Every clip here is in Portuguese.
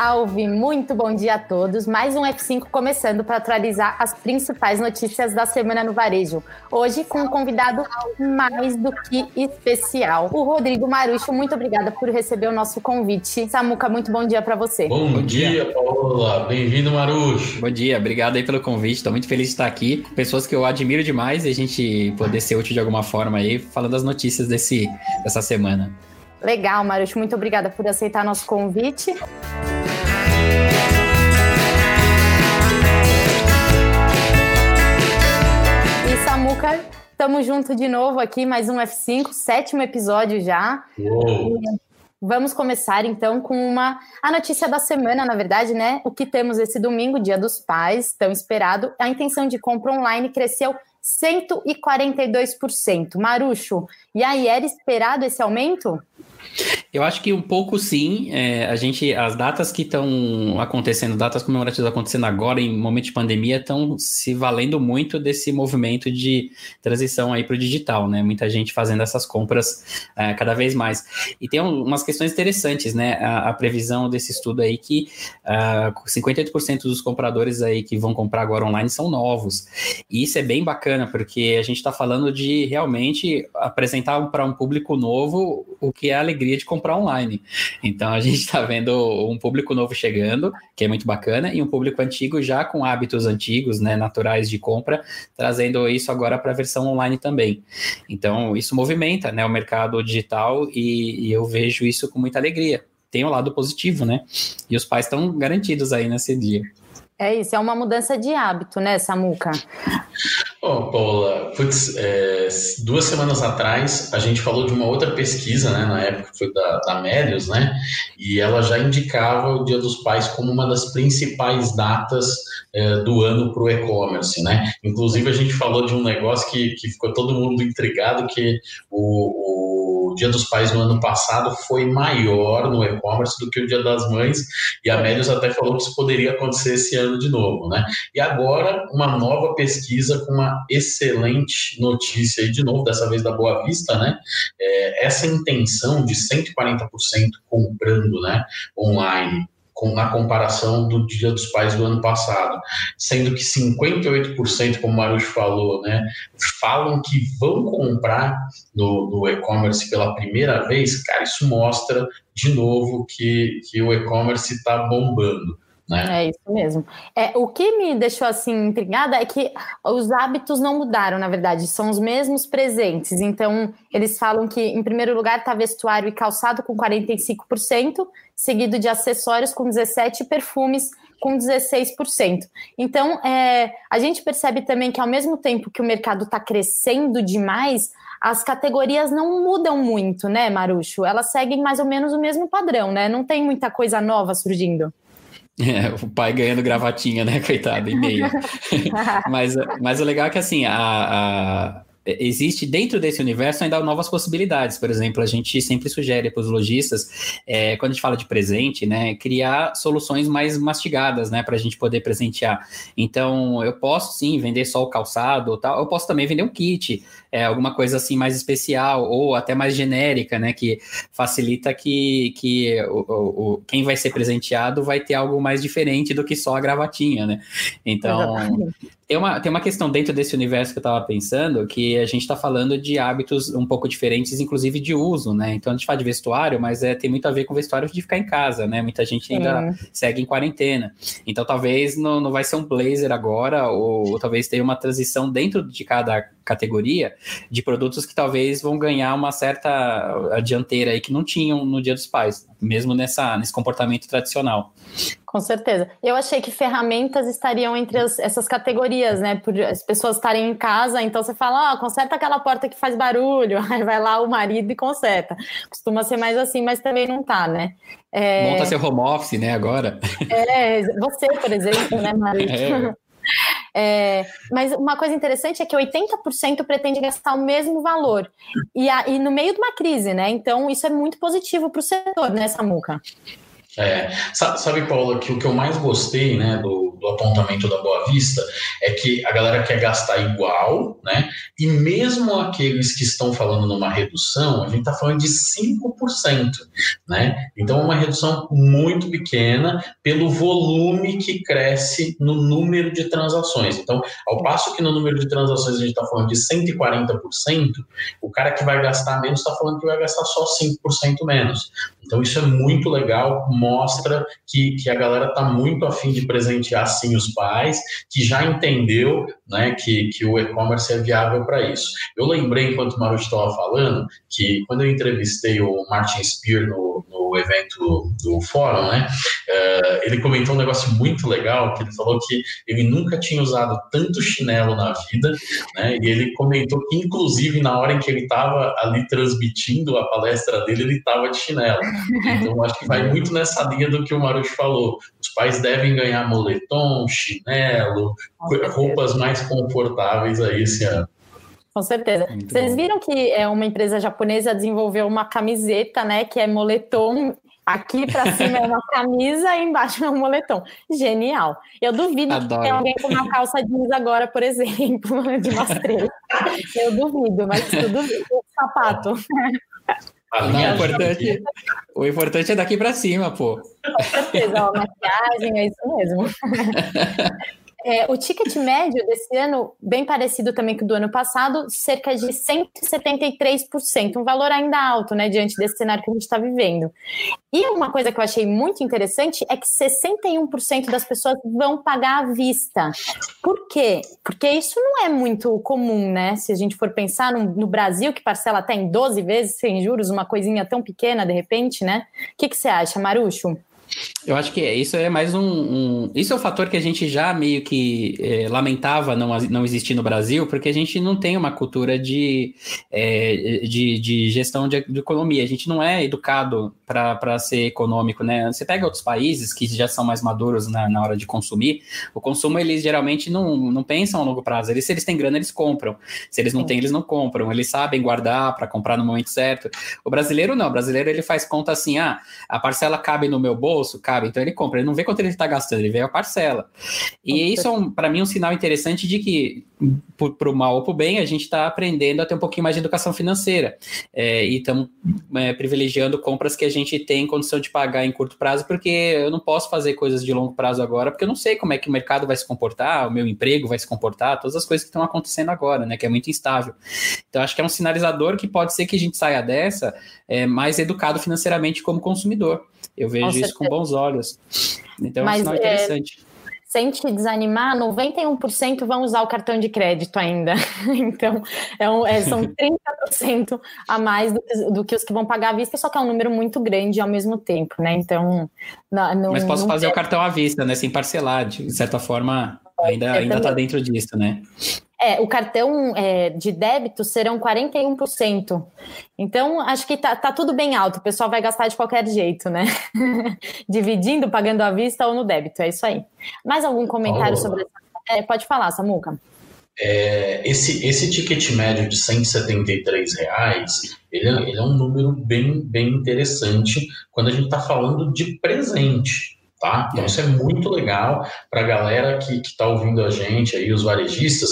Salve! Muito bom dia a todos. Mais um F5 começando para atualizar as principais notícias da semana no varejo. Hoje com um convidado mais do que especial, o Rodrigo Marucho. Muito obrigada por receber o nosso convite. Samuca, muito bom dia para você. Bom, bom dia, dia, Paula. Bem-vindo, Marucho. Bom dia, obrigado aí pelo convite. Estou muito feliz de estar aqui. Pessoas que eu admiro demais e a gente poder ser útil de alguma forma aí, falando as notícias desse, dessa semana. Legal, Marucho. Muito obrigada por aceitar nosso convite. E Samuca, estamos juntos de novo aqui, mais um F5, sétimo episódio já. Vamos começar então com uma a notícia da semana, na verdade, né? O que temos esse domingo, Dia dos Pais, tão esperado. A intenção de compra online cresceu 142%. Marucho, e aí era esperado esse aumento? Eu acho que um pouco sim. É, a gente, as datas que estão acontecendo, datas comemorativas acontecendo agora em momento de pandemia, estão se valendo muito desse movimento de transição aí para o digital, né? Muita gente fazendo essas compras é, cada vez mais. E tem um, umas questões interessantes, né? A, a, previsão desse estudo aí que uh, 58% dos compradores aí que vão comprar agora online são novos. E isso é bem bacana, porque a gente está falando de realmente apresentar para um público novo o que é a alegria de comprar online. Então a gente está vendo um público novo chegando, que é muito bacana, e um público antigo já com hábitos antigos, né, naturais de compra, trazendo isso agora para a versão online também. Então isso movimenta, né, o mercado digital e, e eu vejo isso com muita alegria. Tem o um lado positivo, né? E os pais estão garantidos aí nesse dia. É isso, é uma mudança de hábito, né, Samuca? Bom, Paula, putz, é, duas semanas atrás a gente falou de uma outra pesquisa, né, na época foi da, da né, e ela já indicava o Dia dos Pais como uma das principais datas é, do ano para o e-commerce, né? Inclusive a gente falou de um negócio que, que ficou todo mundo intrigado, que o o Dia dos Pais no ano passado foi maior no e-commerce do que o Dia das Mães, e a Médios até falou que isso poderia acontecer esse ano de novo, né? E agora, uma nova pesquisa com uma excelente notícia aí de novo, dessa vez da Boa Vista, né? É, essa intenção de 140% comprando, né, online com, na comparação do Dia dos Pais do ano passado, sendo que 58%, como o Marucho falou, né, falam que vão comprar no, no e-commerce pela primeira vez, cara, isso mostra de novo que, que o e-commerce está bombando. Né? É isso mesmo. É, o que me deixou assim intrigada é que os hábitos não mudaram, na verdade, são os mesmos presentes. Então, eles falam que, em primeiro lugar, está vestuário e calçado com 45%, seguido de acessórios com 17% e perfumes com 16%. Então, é, a gente percebe também que, ao mesmo tempo que o mercado está crescendo demais, as categorias não mudam muito, né, Marucho? Elas seguem mais ou menos o mesmo padrão, né? Não tem muita coisa nova surgindo. É, o pai ganhando gravatinha, né, coitado, e meia. mas, mas o legal é que, assim, a, a, existe dentro desse universo ainda novas possibilidades. Por exemplo, a gente sempre sugere para os lojistas, é, quando a gente fala de presente, né, criar soluções mais mastigadas, né, para a gente poder presentear. Então, eu posso sim vender só o calçado, tal. Eu posso também vender um kit, é, alguma coisa assim mais especial ou até mais genérica, né, que facilita que, que o, o, o quem vai ser presenteado vai ter algo mais diferente do que só a gravatinha, né? Então, tem uma, tem uma questão dentro desse universo que eu estava pensando, que a gente está falando de hábitos um pouco diferentes, inclusive de uso, né? Então a gente fala de vestuário, mas é, tem muito a ver com vestuário de ficar em casa, né? Muita gente ainda segue em quarentena. Então talvez não, não vai ser um blazer agora, ou, ou talvez tenha uma transição dentro de cada categoria de produtos que talvez vão ganhar uma certa dianteira aí que não tinham no Dia dos Pais, mesmo nessa, nesse comportamento tradicional. Com certeza. Eu achei que ferramentas estariam entre as, essas categorias, né? Por as pessoas estarem em casa, então você fala, ó, oh, conserta aquela porta que faz barulho, aí vai lá o marido e conserta. Costuma ser mais assim, mas também não tá, né? É... Monta seu home office, né, agora. É, você, por exemplo, né, marido? É. É, mas uma coisa interessante é que 80% pretende gastar o mesmo valor. E, a, e no meio de uma crise, né? Então, isso é muito positivo para o setor, né, Samuca? É, sabe, Paula, que o que eu mais gostei, né, do, do, apontamento da Boa Vista é que a galera quer gastar igual, né, e mesmo aqueles que estão falando numa redução, a gente está falando de 5%, né, então é uma redução muito pequena pelo volume que cresce no número de transações. Então, ao passo que no número de transações a gente está falando de 140%, o cara que vai gastar menos está falando que vai gastar só 5% menos. Então, isso é muito legal, mostra que, que a galera está muito afim de presentear sim os pais, que já entendeu né, que, que o e-commerce é viável para isso. Eu lembrei, enquanto o Marucho estava falando, que quando eu entrevistei o Martin Spear no, no evento do fórum, né, uh, ele comentou um negócio muito legal, que ele falou que ele nunca tinha usado tanto chinelo na vida, né, e ele comentou que, inclusive, na hora em que ele estava ali transmitindo a palestra dele, ele estava de chinelo. Então, acho que vai muito nessa linha do que o Marucho falou. Os pais devem ganhar moletom, chinelo, roupas mais confortáveis aí esse ano. Com certeza. Muito Vocês bom. viram que é uma empresa japonesa desenvolveu uma camiseta, né, que é moletom Aqui para cima é uma camisa e embaixo é um moletom. Genial. Eu duvido Adoro. que tenha alguém com uma calça jeans agora, por exemplo, de mastreira. Eu duvido, mas tudo sapato. Não, o, importante, o importante é daqui para cima, pô. Com certeza, a maquiagem, é isso mesmo. É, o ticket médio desse ano, bem parecido também com o do ano passado, cerca de 173%, um valor ainda alto, né, diante desse cenário que a gente está vivendo. E uma coisa que eu achei muito interessante é que 61% das pessoas vão pagar à vista. Por quê? Porque isso não é muito comum, né? Se a gente for pensar no, no Brasil, que parcela até em 12 vezes sem juros, uma coisinha tão pequena de repente, né? O que, que você acha, Marucho? Eu acho que é, isso é mais um, um, Isso é um fator que a gente já meio que é, lamentava não, não existir no Brasil, porque a gente não tem uma cultura de, é, de, de, gestão de, de, economia. A gente não é educado para ser econômico, né? Você pega outros países que já são mais maduros na, na hora de consumir, o consumo eles geralmente não, não pensam a longo prazo. Eles, se eles têm grana, eles compram. Se eles não têm, eles não compram. Eles sabem guardar para comprar no momento certo. O brasileiro não. O brasileiro ele faz conta assim: ah, a parcela cabe no meu bolso bolso, cabe. Então ele compra, ele não vê quanto ele está gastando, ele vê a parcela. E isso é, um, para mim, um sinal interessante de que, para o mal ou para o bem, a gente está aprendendo a ter um pouquinho mais de educação financeira. É, e estamos é, privilegiando compras que a gente tem condição de pagar em curto prazo, porque eu não posso fazer coisas de longo prazo agora, porque eu não sei como é que o mercado vai se comportar, o meu emprego vai se comportar, todas as coisas que estão acontecendo agora, né? Que é muito instável. Então, acho que é um sinalizador que pode ser que a gente saia dessa é, mais educado financeiramente como consumidor. Eu vejo isso com bons olos. Então Mas, é um sinal é, interessante. É, sem te desanimar, 91% vão usar o cartão de crédito ainda. então, é um, é, são 30% a mais do, do, que os que vão pagar à vista, só que é um número muito grande ao mesmo tempo, né? Então. Não, não, Mas posso fazer o cartão à vista, né? Sem parcelar, de certa forma, ainda, ainda está dentro disso, né? É, o cartão é, de débito serão 41%. Então, acho que tá, tá, tudo bem alto. O pessoal vai gastar de qualquer jeito, né? Dividindo, pagando à vista ou no débito. É isso aí. Mais algum comentário sobre essa? É, pode falar, Samuca. É, esse, esse ticket médio de 173 reais, ele, é, ele é um número bem, bem interessante quando a gente está falando de presente. Tá? Então, isso é muito legal para a galera que está ouvindo a gente aí, os varejistas,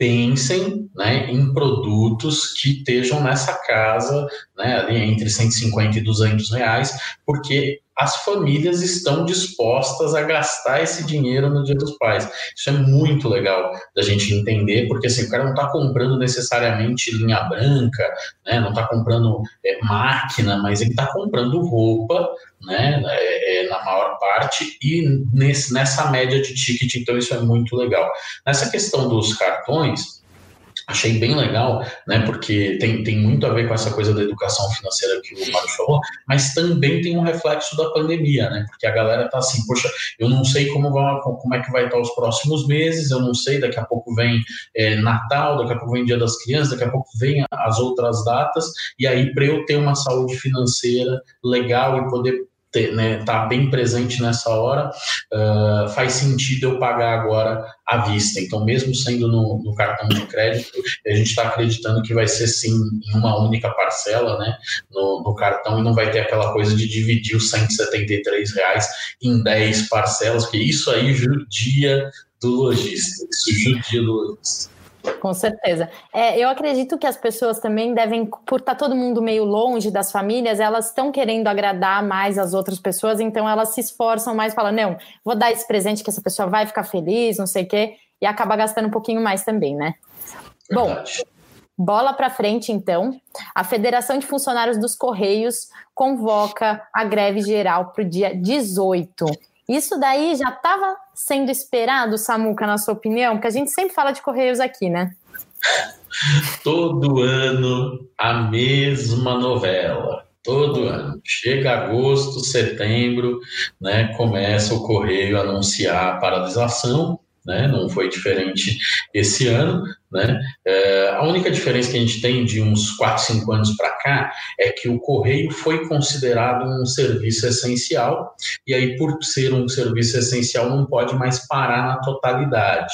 pensem né, em produtos que estejam nessa casa, né, ali entre 150 e 200 reais, porque as famílias estão dispostas a gastar esse dinheiro no Dia dos Pais. Isso é muito legal da gente entender, porque assim, o cara não está comprando necessariamente linha branca, né, não está comprando é, máquina, mas ele está comprando roupa, né, é, é, na maior parte, e nesse, nessa média de ticket, então isso é muito legal. Nessa questão dos cartões, achei bem legal, né, porque tem, tem muito a ver com essa coisa da educação financeira que o Mário falou, mas também tem um reflexo da pandemia, né, porque a galera tá assim, poxa, eu não sei como, vai, como é que vai estar os próximos meses, eu não sei, daqui a pouco vem é, Natal, daqui a pouco vem Dia das Crianças, daqui a pouco vem as outras datas, e aí para eu ter uma saúde financeira legal e poder estar né, tá bem presente nessa hora, uh, faz sentido eu pagar agora à vista. Então, mesmo sendo no, no cartão de crédito, a gente está acreditando que vai ser sim em uma única parcela, né, no, no, cartão e não vai ter aquela coisa de dividir os 173 reais em 10 parcelas, porque isso aí judia do lojista, isso judia do lojista. Com certeza. É, eu acredito que as pessoas também devem, por estar tá todo mundo meio longe das famílias, elas estão querendo agradar mais as outras pessoas, então elas se esforçam mais, falam, não, vou dar esse presente que essa pessoa vai ficar feliz, não sei o quê, e acaba gastando um pouquinho mais também, né? Verdade. Bom, bola para frente, então. A Federação de Funcionários dos Correios convoca a greve geral para o dia 18. Isso daí já estava sendo esperado, Samuca, na sua opinião? Porque a gente sempre fala de Correios aqui, né? Todo ano a mesma novela. Todo ano. Chega agosto, setembro, né, começa o Correio a anunciar a paralisação né? não foi diferente esse ano. Né? É, a única diferença que a gente tem de uns 4, 5 anos para cá é que o correio foi considerado um serviço essencial, e aí, por ser um serviço essencial, não pode mais parar na totalidade.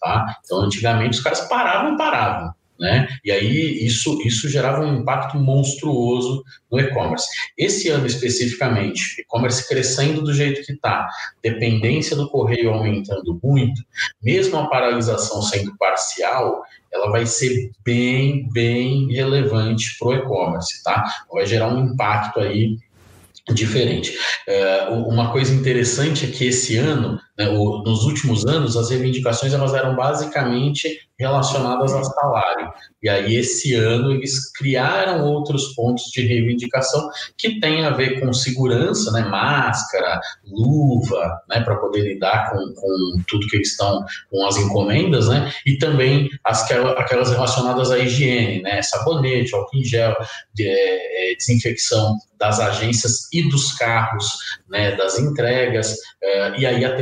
Tá? Então, antigamente, os caras paravam paravam. Né? E aí isso, isso gerava um impacto monstruoso no e-commerce. Esse ano especificamente, e-commerce crescendo do jeito que está, dependência do correio aumentando muito, mesmo a paralisação sendo parcial, ela vai ser bem, bem relevante para o e-commerce, tá? Vai gerar um impacto aí diferente. É, uma coisa interessante é que esse ano, nos últimos anos, as reivindicações elas eram basicamente relacionadas a salário. E aí, esse ano, eles criaram outros pontos de reivindicação que têm a ver com segurança, né, máscara, luva, né, para poder lidar com, com tudo que eles estão, com as encomendas, né, e também as, aquelas relacionadas à higiene, né, sabonete, álcool em gel, de, é, desinfecção das agências e dos carros, né, das entregas, é, e aí a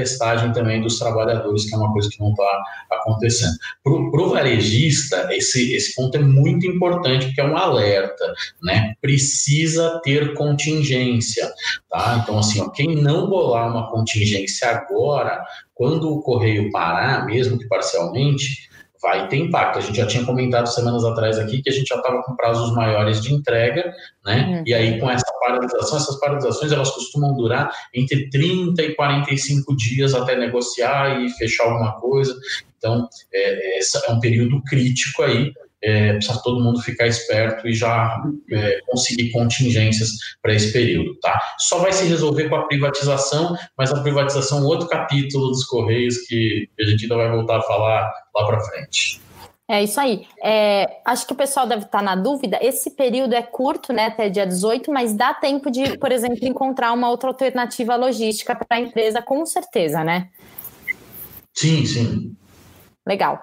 também dos trabalhadores, que é uma coisa que não está acontecendo. Para o varejista, esse, esse ponto é muito importante, porque é um alerta, né? Precisa ter contingência, tá? Então, assim, ó, quem não bolar uma contingência agora, quando o correio parar, mesmo que parcialmente, vai ter impacto. A gente já tinha comentado semanas atrás aqui que a gente já estava com prazos maiores de entrega, né? Uhum. E aí com essa paralisação, essas paralisações elas costumam durar entre 30 e 45 dias até negociar e fechar alguma coisa. Então, é, é um período crítico aí é, precisa todo mundo ficar esperto e já é, conseguir contingências para esse período, tá? Só vai se resolver com a privatização, mas a privatização é outro capítulo dos Correios que a gente ainda vai voltar a falar lá para frente. É isso aí. É, acho que o pessoal deve estar na dúvida. Esse período é curto, né, até dia 18, mas dá tempo de, por exemplo, encontrar uma outra alternativa logística para a empresa, com certeza, né? Sim, sim. Legal.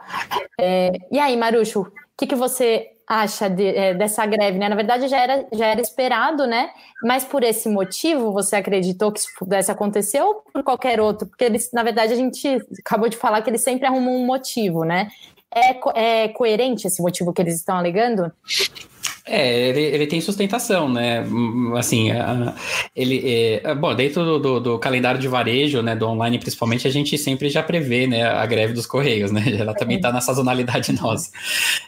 É, e aí, Marucho, que, que você acha de, é, dessa greve? Né? Na verdade, já era, já era esperado, né? Mas por esse motivo, você acreditou que isso pudesse acontecer ou por qualquer outro? Porque eles, na verdade, a gente acabou de falar que eles sempre arrumam um motivo, né? É, é coerente esse motivo que eles estão alegando? É, ele, ele tem sustentação, né? Assim, ele, é, bom, dentro do, do, do, calendário de varejo, né, do online principalmente, a gente sempre já prevê, né, a greve dos correios, né? Ela também está na sazonalidade nossa,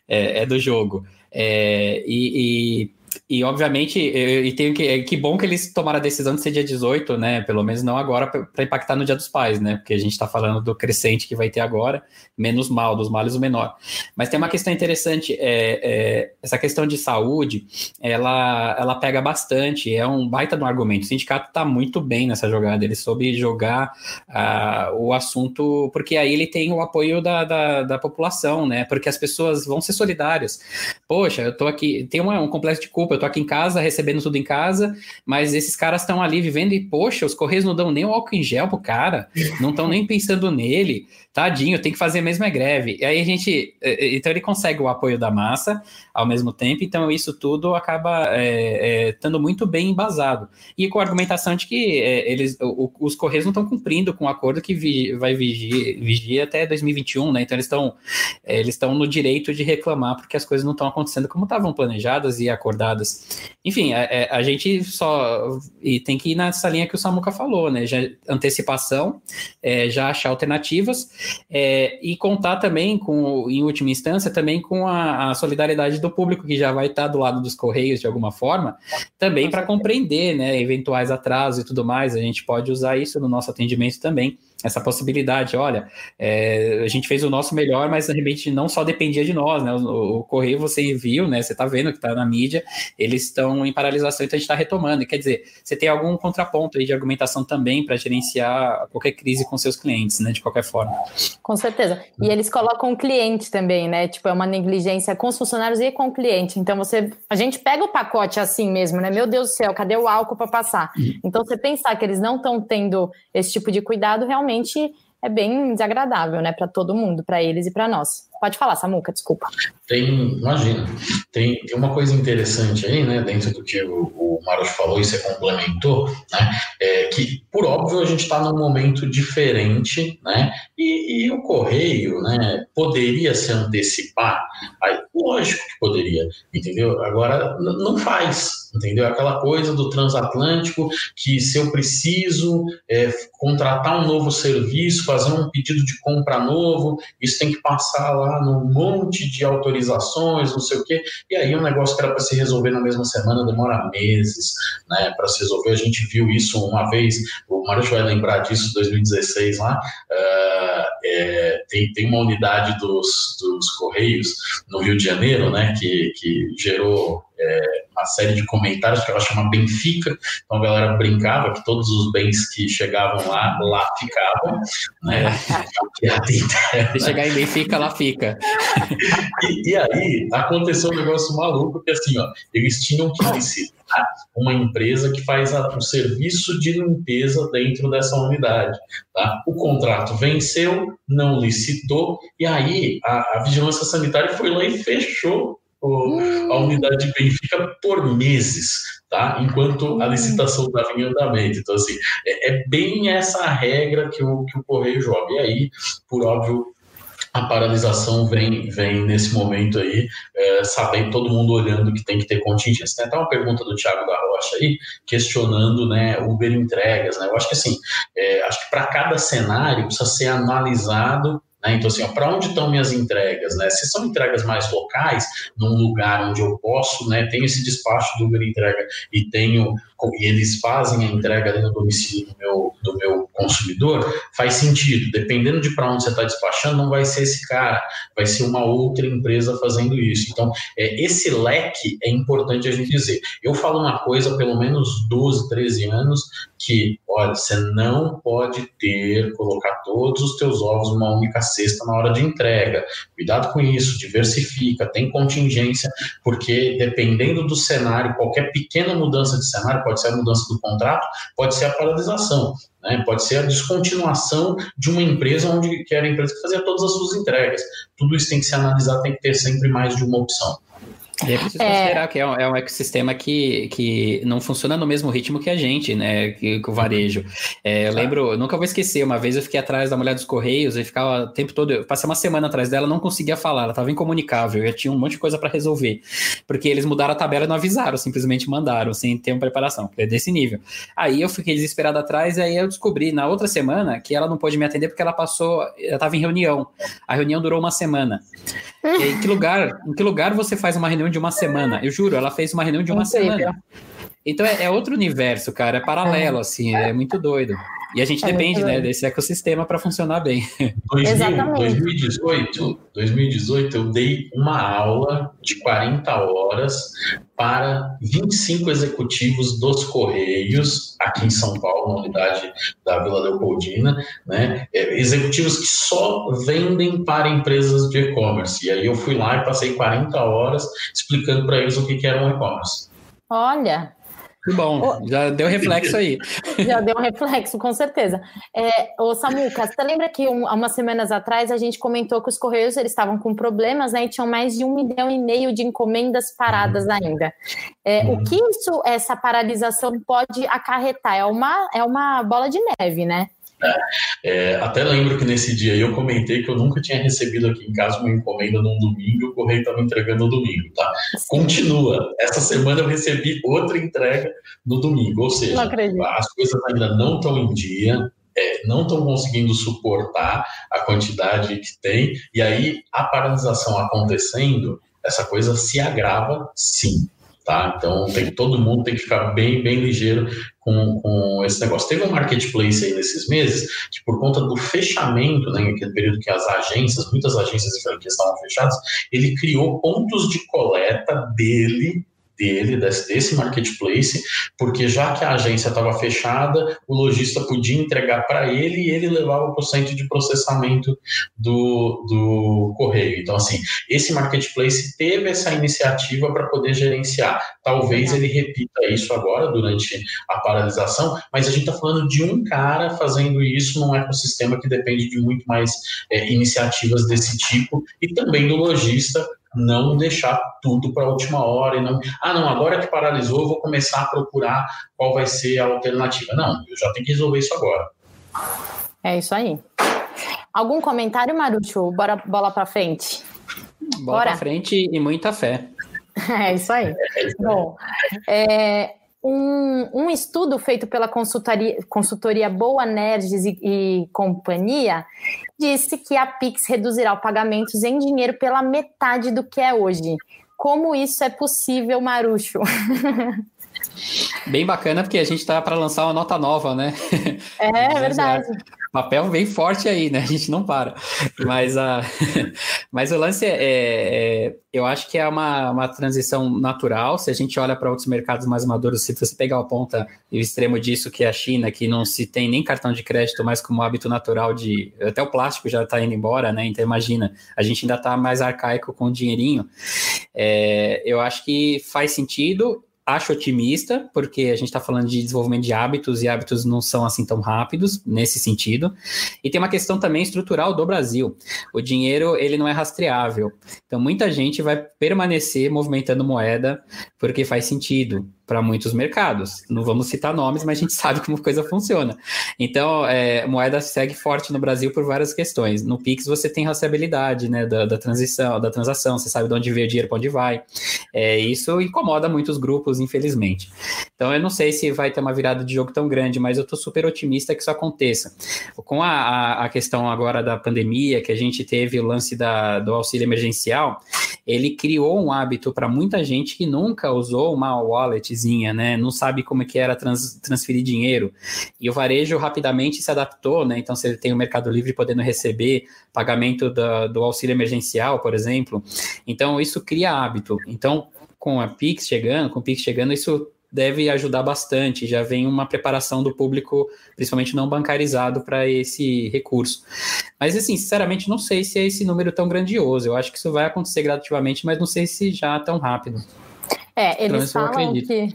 é, é do jogo. É, e, e e obviamente, e tem que, que bom que eles tomaram a decisão de ser dia 18, né? Pelo menos não agora para impactar no Dia dos Pais, né? Porque a gente está falando do crescente que vai ter agora, menos mal, dos males o menor. Mas tem uma questão interessante, é, é, essa questão de saúde, ela, ela pega bastante, é um baita no argumento. O sindicato está muito bem nessa jogada, ele soube jogar uh, o assunto, porque aí ele tem o apoio da, da, da, população, né? Porque as pessoas vão ser solidárias. Poxa, eu tô aqui, tem uma, um complexo de culpa, eu tô aqui em casa, recebendo tudo em casa, mas esses caras estão ali vivendo e, poxa, os Correios não dão nem o álcool em gel pro cara, não estão nem pensando nele, tadinho, tem que fazer a mesma greve. E aí a gente, então ele consegue o apoio da massa ao mesmo tempo, então isso tudo acaba é, é, estando muito bem embasado. E com a argumentação de que é, eles, o, os Correios não estão cumprindo com o acordo que vi, vai vigiar até 2021, né? Então eles estão é, eles estão no direito de reclamar porque as coisas não estão acontecendo como estavam planejadas e acordadas. Enfim, a, é, a, gente só e tem que ir nessa linha que o Samuca falou, né? Já, antecipação, é, já achar alternativas e contar também com, em última instância, também com a, a solidariedade do público que já vai estar do lado dos Correios de alguma forma, também para compreender né, eventuais atrasos e tudo mais. A gente pode usar isso no nosso atendimento também essa possibilidade. Olha, é, a gente fez o nosso melhor, mas de repente não só dependia de nós, né? O, o Correio você viu, né? Você está vendo que está na mídia, eles estão em paralisação, então a gente está retomando. E quer dizer, você tem algum contraponto aí de argumentação também para gerenciar qualquer crise com seus clientes, né? De qualquer forma. Com certeza. E eles colocam o cliente também, né? Tipo, é uma negligência com os funcionários e com o cliente. Então você. A gente pega o pacote assim mesmo, né? Meu Deus do céu, cadê o álcool para passar? Então você pensar que eles não estão tendo esse tipo de cuidado, realmente realmente é bem desagradável, né, para todo mundo, para eles e para nós. Pode falar, Samuca, desculpa. Tem, imagina, tem, tem uma coisa interessante aí, né, dentro do que o, o Maros falou e você complementou, né, é que, por óbvio, a gente está num momento diferente, né, e, e, o Correio, né, poderia se antecipar, aí, lógico que poderia, entendeu? Agora, não faz, entendeu? Aquela coisa do transatlântico que se eu preciso é, contratar um novo serviço, fazer um pedido de compra novo, isso tem que passar lá num monte de autorizações, não sei o quê, e aí um negócio que era para se resolver na mesma semana demora meses, né, para se resolver. A gente viu isso uma vez, o Mário vai lembrar disso, 2016 lá, uh, é, tem, tem uma unidade dos, dos Correios no Rio de Janeiro, né, que, que gerou é, uma série de comentários que ela chama Benfica, então a galera brincava que todos os bens que chegavam lá, lá ficavam, né? Se chegar em Benfica, lá fica. e, e, aí aconteceu um negócio maluco que assim, ó, eles tinham que licitar uma empresa que faz o serviço de limpeza dentro dessa unidade. Tá? O contrato venceu, não licitou, e aí a, a vigilância sanitária foi lá e fechou a unidade de Benfica por meses, tá? Enquanto a licitação estava em andamento. Então, assim, é, é, bem essa regra que o, que o Correio joga. E aí, por óbvio, a paralisação vem, vem nesse momento aí, é, sabendo todo mundo olhando que tem que ter contingência. Tem até uma pergunta do Thiago da Rocha aí, questionando né, Uber entregas. Né? Eu acho que assim, é, acho que para cada cenário precisa ser analisado né? Então, assim, para onde estão minhas entregas? Né? Se são entregas mais locais, num lugar onde eu posso, né, tenho esse despacho do Uber Entrega e tenho e eles fazem a entrega no domicílio do meu, do meu consumidor, faz sentido. Dependendo de para onde você está despachando, não vai ser esse cara, vai ser uma outra empresa fazendo isso. Então, é, esse leque é importante a gente dizer. Eu falo uma coisa pelo menos 12, 13 anos, que, olha, você não pode ter, colocar todos os teus ovos numa única cesta na hora de entrega. Cuidado com isso, diversifica, tem contingência, porque dependendo do cenário, qualquer pequena mudança de cenário, pode ser a mudança do contrato, pode ser a paralisação. Né? Pode ser a descontinuação de uma empresa onde que era a empresa fazia todas as suas entregas. Tudo isso tem que ser analisado, tem que ter sempre mais de uma opção. E é preciso é... considerar que é um, é um, ecossistema que, que não funciona no mesmo ritmo que a gente, né? Que, que o varejo. É, eu lembro, nunca vou esquecer, uma vez eu fiquei atrás da mulher dos Correios e ficava o tempo todo. Eu passei uma semana atrás dela, não conseguia falar, ela estava incomunicável, eu tinha um monte de coisa para resolver. Porque eles mudaram a tabela e não avisaram, simplesmente mandaram, sem ter uma preparação. É desse nível. Aí eu fiquei desesperado atrás, e aí eu descobri na outra semana que ela não pôde me atender porque ela passou, ela estava em reunião. A reunião durou uma semana. E aí, em que lugar, em que lugar você faz uma reunião de uma semana. Eu juro, ela fez uma reunião de uma semana. Então é, é, outro universo, cara, é paralelo, assim, é muito doido. E a gente é depende, né, desse ecossistema para funcionar bem. 2000, 2018, 2018, eu dei uma aula de 40 horas para 25 executivos dos Correios, aqui em São Paulo, na unidade da Vila Leopoldina, né? É, executivos que só vendem para empresas de e-commerce. E aí eu fui lá e passei 40 horas explicando para eles o que, que era um e-commerce. Olha, Que bom, já deu reflexo aí. Já deu um reflexo, com certeza. É, ô Samuca, você lembra que um, há umas semanas atrás a gente comentou que os Correios eles estavam com problemas, né? E tinham mais de um milhão e meio de encomendas paradas ainda. É, O que isso, essa paralisação pode acarretar? É uma, é uma bola de neve, né? É, até lembro que nesse dia eu comentei que eu nunca tinha recebido aqui em casa uma encomenda num domingo e o correio estava entregando no domingo, tá? Continua. Essa semana eu recebi outra entrega no domingo, ou seja, as coisas ainda não estão em dia, é, não estão conseguindo suportar a quantidade que tem, e aí a paralisação acontecendo, essa coisa se agrava sim. Tá? Então tem, todo mundo tem que ficar bem, bem ligeiro com, com esse negócio. Teve um marketplace aí nesses meses que, por conta do fechamento, né, naquele período que as agências, muitas agências de franquia estavam fechadas, ele criou pontos de coleta dele dele, desse, marketplace, porque já que a agência estava fechada, o lojista podia entregar para ele e ele levava para o centro de processamento do, do correio. Então, assim, esse marketplace teve essa iniciativa para poder gerenciar. Talvez ele repita isso agora, durante a paralisação, mas a gente está falando de um cara fazendo isso num ecossistema que depende de muito mais é, iniciativas desse tipo e também do lojista não deixar tudo para a última hora e não, ah, não, agora que paralisou, eu vou começar a procurar qual vai ser a alternativa. Não, eu já tenho que resolver isso agora. É isso aí. Algum comentário, Marucho? Bora bola para frente. Bola para frente e muita fé. É isso aí. Bom, é, um, um, estudo feito pela consultoria, consultoria Boa Nerds e, e, Companhia disse que a Pix reduzirá os pagamentos em dinheiro pela metade do que é hoje. Como isso é possível, Marucho? Bem bacana, porque a gente está para lançar uma nota nova, né? É, é verdade papel bem forte aí, né? A gente não para. Mas, a, mas o lance é, é, eu acho que é uma, uma transição natural. Se a gente olha para outros mercados mais maduros, se você pegar a ponta e o extremo disso, que é a China, que não se tem nem cartão de crédito mais como hábito natural de. Até o plástico já está indo embora, né? Então imagina, a gente ainda está mais arcaico com o dinheirinho. É, eu acho que faz sentido acho otimista, porque a gente está falando de desenvolvimento de hábitos e hábitos não são assim tão rápidos nesse sentido. E tem uma questão também estrutural do Brasil. O dinheiro ele não é rastreável. Então muita gente vai permanecer movimentando moeda porque faz sentido para muitos mercados. Não vamos citar nomes, mas a gente sabe como a coisa funciona. Então, é, moeda segue forte no Brasil por várias questões. No Pix você tem rastreabilidade né, da, da transição, da transação, você sabe de onde veio o dinheiro, para onde vai. É, isso incomoda muitos grupos, infelizmente. Então, eu não sei se vai ter uma virada de jogo tão grande, mas eu estou super otimista que isso aconteça. Com a, a, a, questão agora da pandemia, que a gente teve o lance da, do auxílio emergencial, ele criou um hábito para muita gente que nunca usou uma wallet né? Não sabe como é que era trans, transferir dinheiro. E o varejo rapidamente se adaptou, né? Então você tem o Mercado Livre podendo receber pagamento da, do auxílio emergencial, por exemplo. Então isso cria hábito. Então com a Pix chegando, com o Pix chegando, isso deve ajudar bastante. Já vem uma preparação do público, principalmente não bancarizado, para esse recurso. Mas, assim, sinceramente, não sei se é esse número tão grandioso. Eu acho que isso vai acontecer gradativamente, mas não sei se já tão rápido. É, eles falam que,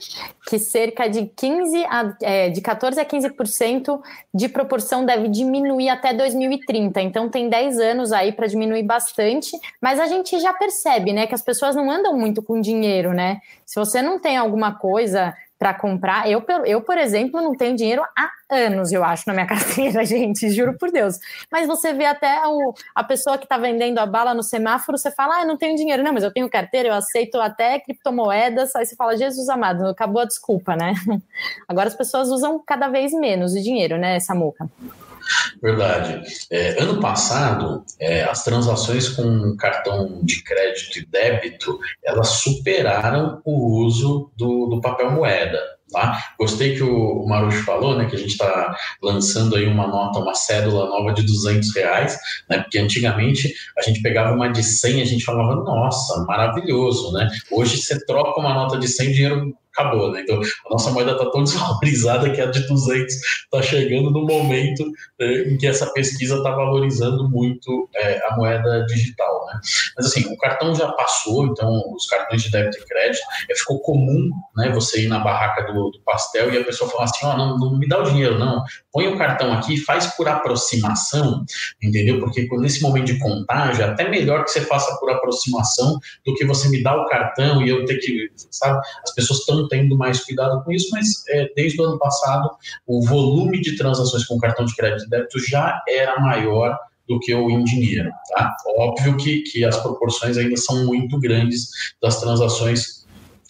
que cerca de 15 a, é, de 14 a 15% de proporção deve diminuir até 2030. Então tem 10 anos aí para diminuir bastante, mas a gente já percebe, né, que as pessoas não andam muito com dinheiro, né? Se você não tem alguma coisa para comprar. Eu, eu, por exemplo, não tenho dinheiro há anos, eu acho, na minha carteira, gente, juro por Deus. Mas você vê até o, a pessoa que está vendendo a bala no semáforo, você fala, ah, não tenho dinheiro. Não, mas eu tenho carteira, eu aceito até criptomoedas. Aí você fala, Jesus amado, acabou a desculpa, né? Agora as pessoas usam cada vez menos o dinheiro, né, Samuca? Verdade. É, ano passado, é, as transações com cartão de crédito e débito, elas superaram o uso do, do papel moeda. Tá? Gostei que o, Marucho falou, né, que a gente está lançando aí uma nota, uma cédula nova de 200 reais, né, porque antigamente a gente pegava uma de 100 e a gente falava, nossa, maravilhoso, né? Hoje você troca uma nota de 100, o dinheiro acabou, né? Então, a nossa moeda está tão desvalorizada que a de 200 está chegando no momento é, em que essa pesquisa está valorizando muito é, a moeda digital, né? Mas assim, o cartão já passou, então os cartões de débito e crédito, é, ficou comum, né? Você ir na barraca do, do pastel e a pessoa falar assim, ó, oh, não, não me dá o dinheiro, não, põe o cartão aqui, faz por aproximação, entendeu? Porque nesse momento de contágio, é até melhor que você faça por aproximação do que você me dá o cartão e eu ter que, sabe? As pessoas estão tendo mais cuidado com isso, mas é, desde o ano passado o volume de transações com cartão de crédito e débito já era maior do que o em dinheiro. Tá? Óbvio que, que as proporções ainda são muito grandes das transações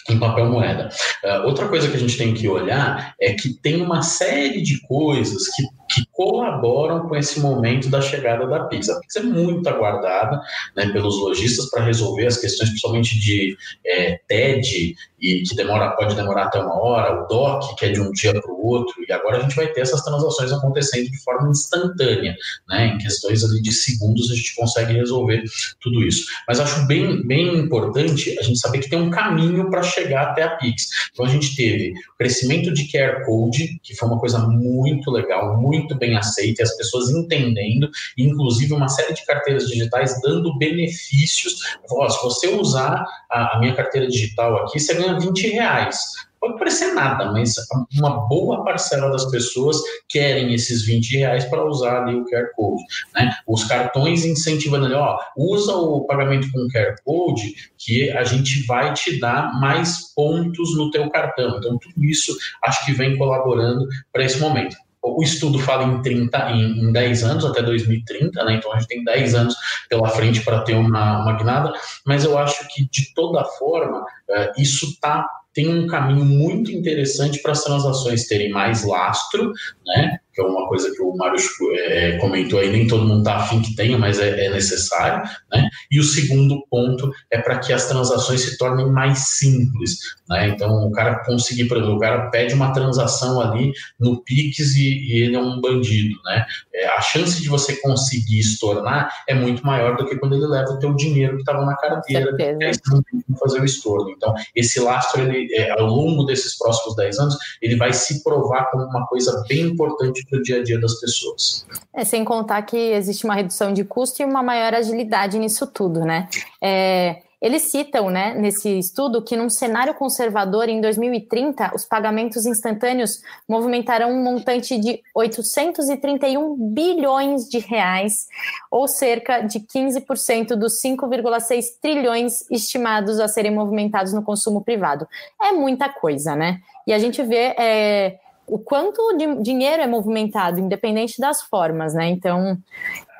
em papel moeda. Uh, outra coisa que a gente tem que olhar é que tem uma série de coisas que que colaboram com esse momento da chegada da Pix. A Pix é muito aguardada né, pelos lojistas para resolver as questões, principalmente de é, TED, e que demora, pode demorar até uma hora, o DOC, que é de um dia para o outro, e agora a gente vai ter essas transações acontecendo de forma instantânea, né, em questões ali de segundos a gente consegue resolver tudo isso. Mas acho bem, bem importante a gente saber que tem um caminho para chegar até a Pix. Então a gente teve crescimento de QR Code, que foi uma coisa muito legal, muito muito bem aceita e as pessoas entendendo, inclusive uma série de carteiras digitais dando benefícios. Oh, se você usar a, a minha carteira digital aqui, você ganha 20 reais pode parecer nada, mas uma boa parcela das pessoas querem esses 20 reais para usar ali o QR Code. Né? Os cartões incentivando ali, ó, usa o pagamento com QR Code que a gente vai te dar mais pontos no teu cartão. Então, tudo isso acho que vem colaborando para esse momento o estudo fala em 30, em, em 10 anos, até 2030, né? Então a gente tem 10 anos pela frente para ter uma, uma guinada, mas eu acho que de toda forma uh, isso tá tem um caminho muito interessante para as transações terem mais lastro, né? Que é uma coisa que o Mário é, comentou aí, nem todo mundo está afim que tenha, mas é, é, necessário, né? E o segundo ponto é para que as transações se tornem mais simples, né? Então, o cara conseguir, por exemplo, o cara pede uma transação ali no Pix e, e ele é um bandido, né? É, a chance de você conseguir estornar é muito maior do que quando ele leva o teu dinheiro que estava na carteira, e aí você não tem como fazer o estorno. Então, esse lastro, ele, é, ao longo desses próximos 10 anos, ele vai se provar como uma coisa bem importante para o dia a dia das pessoas. É, sem contar que existe uma redução de custo e uma maior agilidade nisso tudo, né? É, eles citam, né, nesse estudo, que num cenário conservador, em 2030, os pagamentos instantâneos movimentarão um montante de 831 bilhões de reais, ou cerca de 15% dos 5,6 trilhões estimados a serem movimentados no consumo privado. É muita coisa, né? E a gente vê é, o quanto de dinheiro é movimentado, independente das formas, né? Então,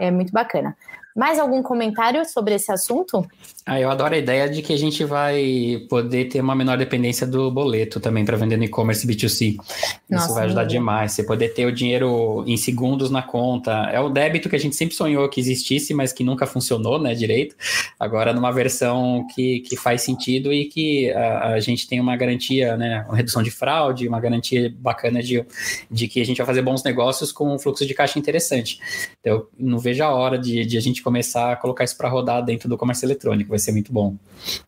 é muito bacana. Mais algum comentário sobre esse assunto? Ah, eu adoro a ideia de que a gente vai poder ter uma menor dependência do boleto também para vender no e-commerce B2C. Nossa, Isso vai ajudar demais. Você poder ter o dinheiro em segundos na conta. É o débito que a gente sempre sonhou que existisse, mas que nunca funcionou, né, direito. Agora numa versão que, que faz sentido e que a, a gente tem uma garantia, né, uma redução de fraude, uma garantia bacana de, de que a gente vai fazer bons negócios com um fluxo de caixa interessante. Então, eu não vejo a hora de, de a gente começar a colocar isso para rodar dentro do comércio eletrônico vai ser muito bom.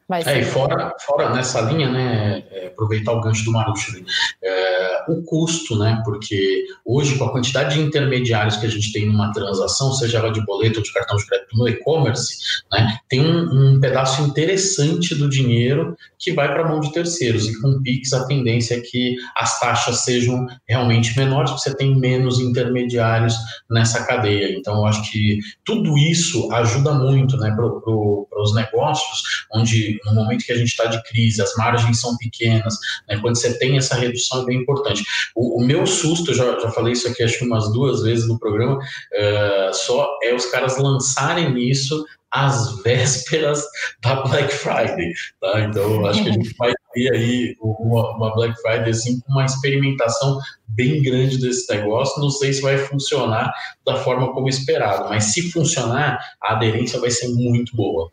Vai ser. É, e fora, fora nessa linha, né, é, aproveitar o gancho do Marucho, é, o custo, né, porque hoje com a quantidade de intermediários que a gente tem numa transação, seja ela de boleto ou de cartão de crédito no e-commerce, né, tem um, um, pedaço interessante do dinheiro que vai para a mão de terceiros, e com o Pix a tendência é que as taxas sejam realmente menores, porque você tem menos intermediários nessa cadeia, então eu acho que tudo isso ajuda muito, né, para pro, os negócios negócios, onde no momento que a gente está de crise, as margens são pequenas, né, quando você tem essa redução é bem importante. O, o meu susto, já, já falei isso aqui acho que umas duas vezes no programa, uh, só é os caras lançarem isso às vésperas da Black Friday, tá? Então, acho que a gente vai ter aí uma, uma, Black Friday assim com uma experimentação bem grande desse negócio. Não sei se vai funcionar da forma como esperado, mas se funcionar, a aderência vai ser muito boa.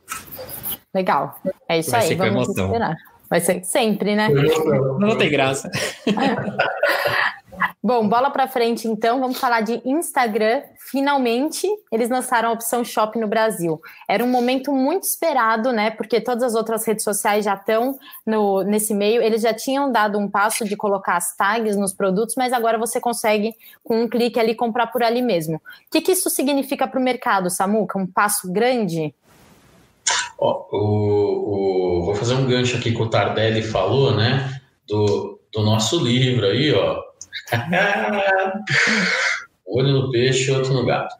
Legal. É isso Vai aí, vamos emoção. esperar. Vai ser sempre, né? Não tem graça. Bom, bola para frente então, vamos falar de Instagram. Finalmente, eles lançaram a opção Shop no Brasil. Era um momento muito esperado, né? Porque todas as outras redes sociais já estão no, nesse meio. Eles já tinham dado um passo de colocar as tags nos produtos, mas agora você consegue, com um clique ali, comprar por ali mesmo. O que, que isso significa para o mercado, Samuca? Um passo grande? Ó, o, o, vou fazer um gancho aqui que o Tardelli falou, né? Do, do nosso livro aí, ó. Olho no peixe, outro no gato.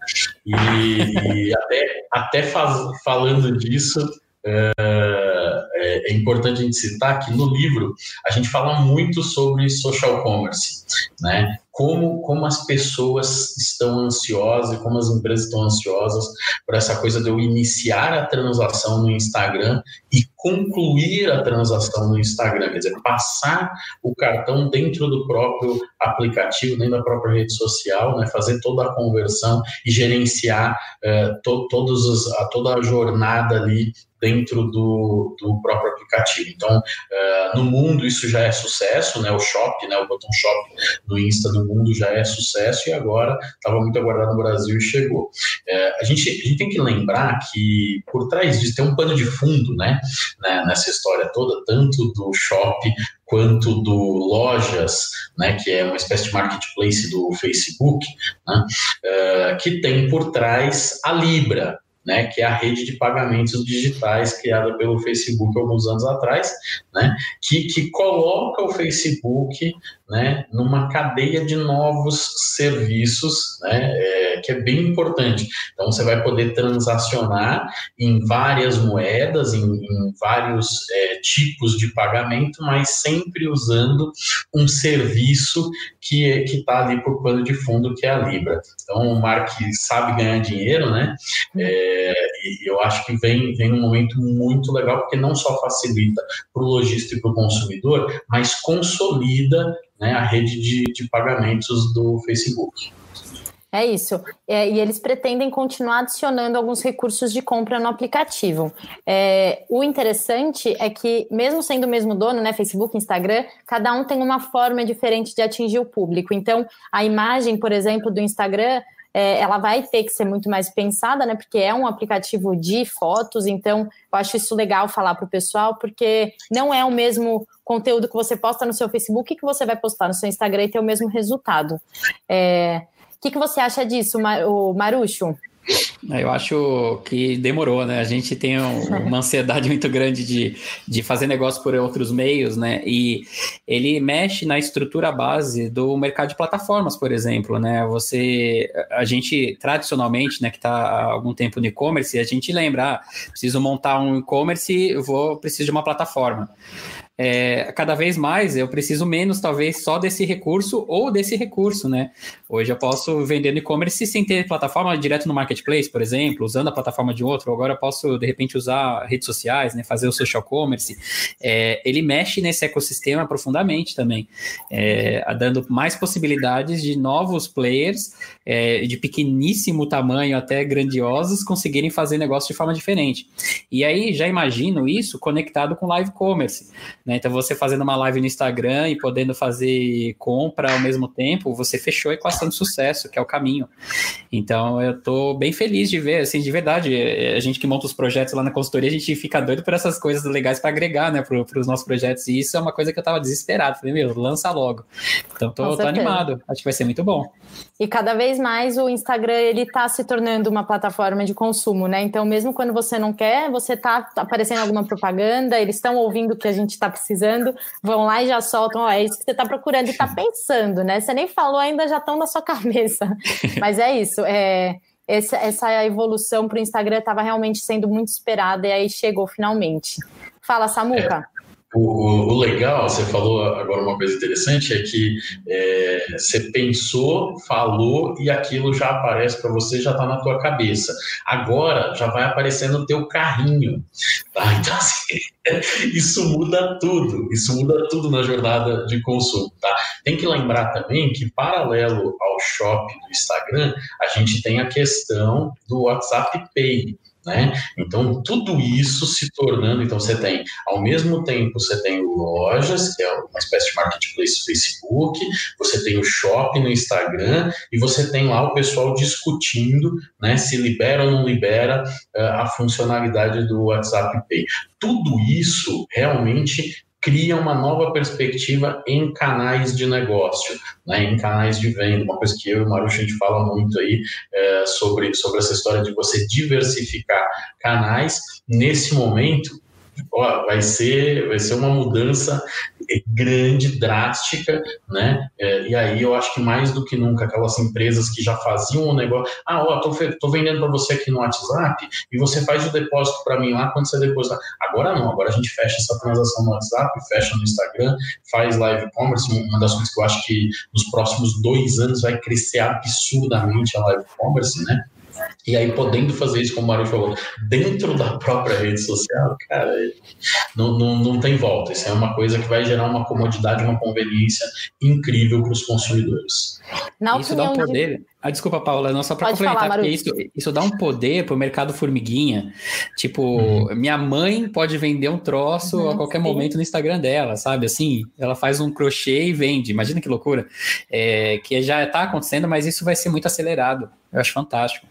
E, e até, até faz, falando disso, é, é, é, importante a gente citar que no livro a gente fala muito sobre social commerce, né? Como, como as pessoas estão ansiosas como as empresas estão ansiosas por essa coisa de eu iniciar a transação no Instagram e concluir a transação no Instagram, quer dizer, passar o cartão dentro do próprio aplicativo, dentro da própria rede social, né, fazer toda a conversão e gerenciar uh, to, todos os, a, toda a jornada ali dentro do, do próprio aplicativo. Então, uh, no mundo isso já é sucesso, né? O Shop, né? O botão Shop no Insta no mundo já é sucesso e agora estava muito aguardado no Brasil e chegou. Uh, a, gente, a gente tem que lembrar que por trás disso tem um pano de fundo, né? Né? Nessa história toda, tanto do Shop quanto do Lojas, né, que é uma espécie de marketplace do Facebook, né, uh, que tem por trás a Libra, né, que é a rede de pagamentos digitais criada pelo Facebook alguns anos atrás, né, que, que coloca o Facebook né, numa cadeia de novos serviços, né, é, que é bem importante. Então, você vai poder transacionar em várias moedas, em, em vários é, tipos de pagamento, mas sempre usando um serviço que é, está ali por pano de fundo, que é a Libra. Então, o Mark sabe ganhar dinheiro, né? É, e eu acho que vem, vem um momento muito legal, porque não só facilita para o lojista e para o consumidor, mas consolida né, a rede de, de pagamentos do Facebook. É isso. É, e eles pretendem continuar adicionando alguns recursos de compra no aplicativo. É, o interessante é que, mesmo sendo o mesmo dono, né, Facebook, Instagram, cada um tem uma forma diferente de atingir o público. Então, a imagem, por exemplo, do Instagram é, ela vai ter que ser muito mais pensada, né? Porque é um aplicativo de fotos, então eu acho isso legal falar para o pessoal, porque não é o mesmo conteúdo que você posta no seu Facebook que você vai postar no seu Instagram e ter o mesmo resultado. É, o que, que você acha disso, o Marucho? Eu acho que demorou, né? A gente tem uma ansiedade muito grande de, de fazer negócio por outros meios, né? E ele mexe na estrutura base do mercado de plataformas, por exemplo, né? Você, a gente tradicionalmente, né, que está há algum tempo no e-commerce, a gente lembra, ah, preciso montar um e-commerce, vou preciso de uma plataforma é, cada vez mais eu preciso menos, talvez, só desse recurso ou desse recurso, né? Hoje eu posso vender no e-commerce sem ter plataforma direto no marketplace, por exemplo, usando a plataforma de outro. Agora eu posso, de repente, usar redes sociais, né? Fazer o social commerce. É, ele mexe nesse ecossistema profundamente também, é, dando mais possibilidades de novos players é, de pequeníssimo tamanho até grandiosos conseguirem fazer negócio de forma diferente. E aí já imagino isso conectado com live commerce. Né? Então, você fazendo uma live no Instagram e podendo fazer compra ao mesmo tempo, você fechou a equação de sucesso, que é o caminho. Então, eu estou bem feliz de ver, assim, de verdade, a gente que monta os projetos lá na consultoria, a gente fica doido por essas coisas legais para agregar, né, para os nossos projetos. E isso é uma coisa que eu estava desesperado. Falei, meu, lança logo. Então, tô, tô animado. Acho que vai ser muito bom. E cada vez mais o Instagram ele está se tornando uma plataforma de consumo, né? Então, mesmo quando você não quer, você está aparecendo alguma propaganda, eles estão ouvindo o que a gente está precisando, vão lá e já soltam, ó, é isso que você está procurando e está pensando, né? Você nem falou ainda, já estão na sua cabeça. Mas é isso, é, essa, essa evolução para o Instagram estava realmente sendo muito esperada e aí chegou finalmente. Fala, Samuca. É. O, o, legal, você falou agora uma coisa interessante, é que é, você pensou, falou e aquilo já aparece para você, já está na tua cabeça. Agora já vai aparecer no teu carrinho. Tá? Então, assim, isso muda tudo, isso muda tudo na jornada de consumo. Tá? Tem que lembrar também que, paralelo ao shopping do Instagram, a gente tem a questão do WhatsApp Pay né? Então, tudo isso se tornando, então você tem, ao mesmo tempo, você tem lojas, que é uma espécie de marketplace do Facebook, você tem o shopping no Instagram, e você tem lá o pessoal discutindo, né, se libera ou não libera uh, a funcionalidade do WhatsApp Pay. Tudo isso realmente cria uma nova perspectiva em canais de negócio, né, em canais de venda, uma coisa que eu e o Marucho a gente fala muito aí é, sobre, sobre essa história de você diversificar canais. Nesse momento, ó, vai ser vai ser uma mudança grande, drástica, né? É, e aí eu acho que mais do que nunca aquelas empresas que já faziam o negócio, ah, ó, tô, tô vendendo para você aqui no WhatsApp e você faz o depósito para mim lá quando você depositar. Agora não, agora a gente fecha essa transação no WhatsApp, fecha no Instagram, faz live commerce, uma das coisas que eu acho que nos próximos dois anos vai crescer absurdamente a live commerce, né? E aí, podendo fazer isso, como o Mário falou, dentro da própria rede social, cara, não, não, não tem volta. Isso é uma coisa que vai gerar uma comodidade, uma conveniência incrível para os consumidores. Na isso dá um poder. De... Ah, desculpa, Paula, não só para complementar, falar, porque isso, isso dá um poder para o mercado formiguinha. Tipo, uhum. minha mãe pode vender um troço uhum, a qualquer sim. momento no Instagram dela, sabe? Assim, ela faz um crochê e vende. Imagina que loucura. É, que já está acontecendo, mas isso vai ser muito acelerado. Eu acho fantástico.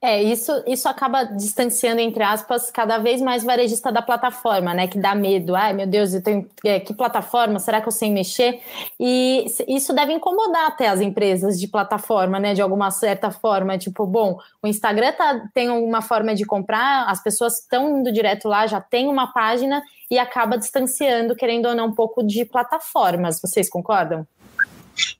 É, isso, isso acaba distanciando, entre aspas, cada vez mais varejista da plataforma, né? Que dá medo. Ai, meu Deus, eu tenho é, que plataforma? Será que eu sei mexer? E isso deve incomodar até as empresas de plataforma, né? De alguma certa forma. Tipo, bom, o Instagram tá, tem uma forma de comprar, as pessoas estão indo direto lá, já tem uma página e acaba distanciando, querendo ou não, um pouco de plataformas. Vocês concordam?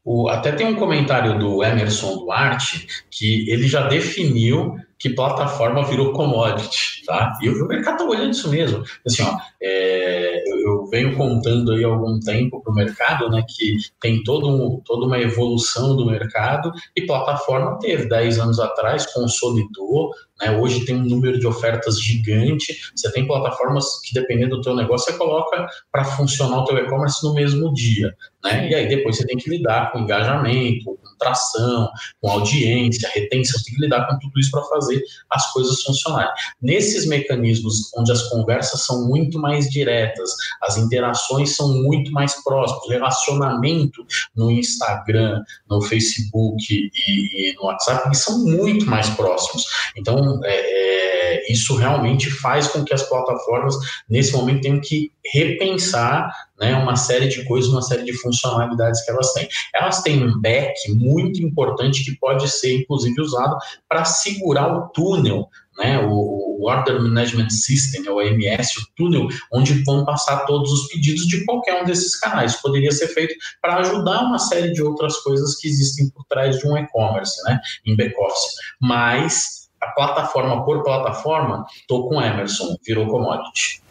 O, até tem um comentário do Emerson Duarte que ele já definiu que plataforma virou commodity, tá? E o mercado está olhando isso mesmo. Assim, ó, é, eu, eu, venho contando aí há algum tempo para o mercado, né, que tem todo um, toda uma evolução do mercado e plataforma teve. 10 anos atrás, consolidou, né, hoje tem um número de ofertas gigante, você tem plataformas que dependendo do teu negócio, você coloca para funcionar o teu e-commerce no mesmo dia, né, e aí depois você tem que lidar com engajamento, tração, com audiência, retenção, você tem que lidar com tudo isso para fazer as coisas funcionarem. Nesses mecanismos onde as conversas são muito mais diretas, as interações são muito mais próximas, o relacionamento no Instagram, no Facebook e, e no WhatsApp são muito mais próximos. Então, é, é, isso realmente faz com que as plataformas, nesse momento, tenham que repensar né, uma série de coisas, uma série de funcionalidades que elas têm. Elas têm um back muito importante que pode ser, inclusive, usado para segurar o túnel, né, o, Order Management System, o OMS, o túnel, onde vão passar todos os pedidos de qualquer um desses canais. Poderia ser feito para ajudar uma série de outras coisas que existem por trás de um e-commerce, né, em back-office. Mas a plataforma por plataforma, estou com Emerson, virou commodity.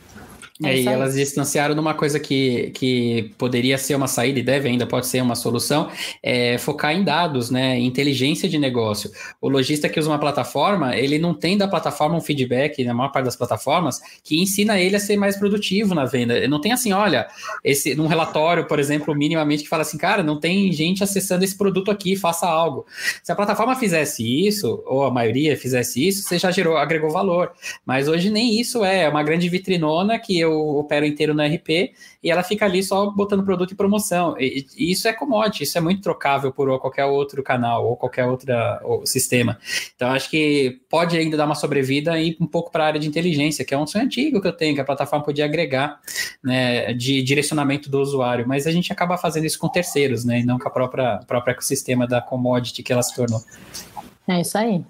É, e elas distanciaram numa coisa que, que poderia ser uma saída e deve ainda pode ser uma solução, é focar em dados, né? Inteligência de negócio. O lojista que usa uma plataforma, ele não tem da plataforma um feedback, na maior parte das plataformas, que ensina ele a ser mais produtivo na venda. Não tem assim, olha, esse num relatório, por exemplo, minimamente que fala assim, cara, não tem gente acessando esse produto aqui, faça algo. Se a plataforma fizesse isso, ou a maioria fizesse isso, você já gerou, agregou valor. Mas hoje nem isso é, é uma grande vitrinona que eu eu opero inteiro no RP e ela fica ali só botando produto e promoção. E, e isso é commodity, isso é muito trocável por qualquer outro canal ou qualquer outro sistema. Então, acho que pode ainda dar uma sobrevida e um pouco para a área de inteligência, que é um sonho antigo que eu tenho, que a plataforma podia agregar né, de direcionamento do usuário, mas a gente acaba fazendo isso com terceiros, né, e não com a própria próprio ecossistema da commodity que ela se tornou. É isso aí.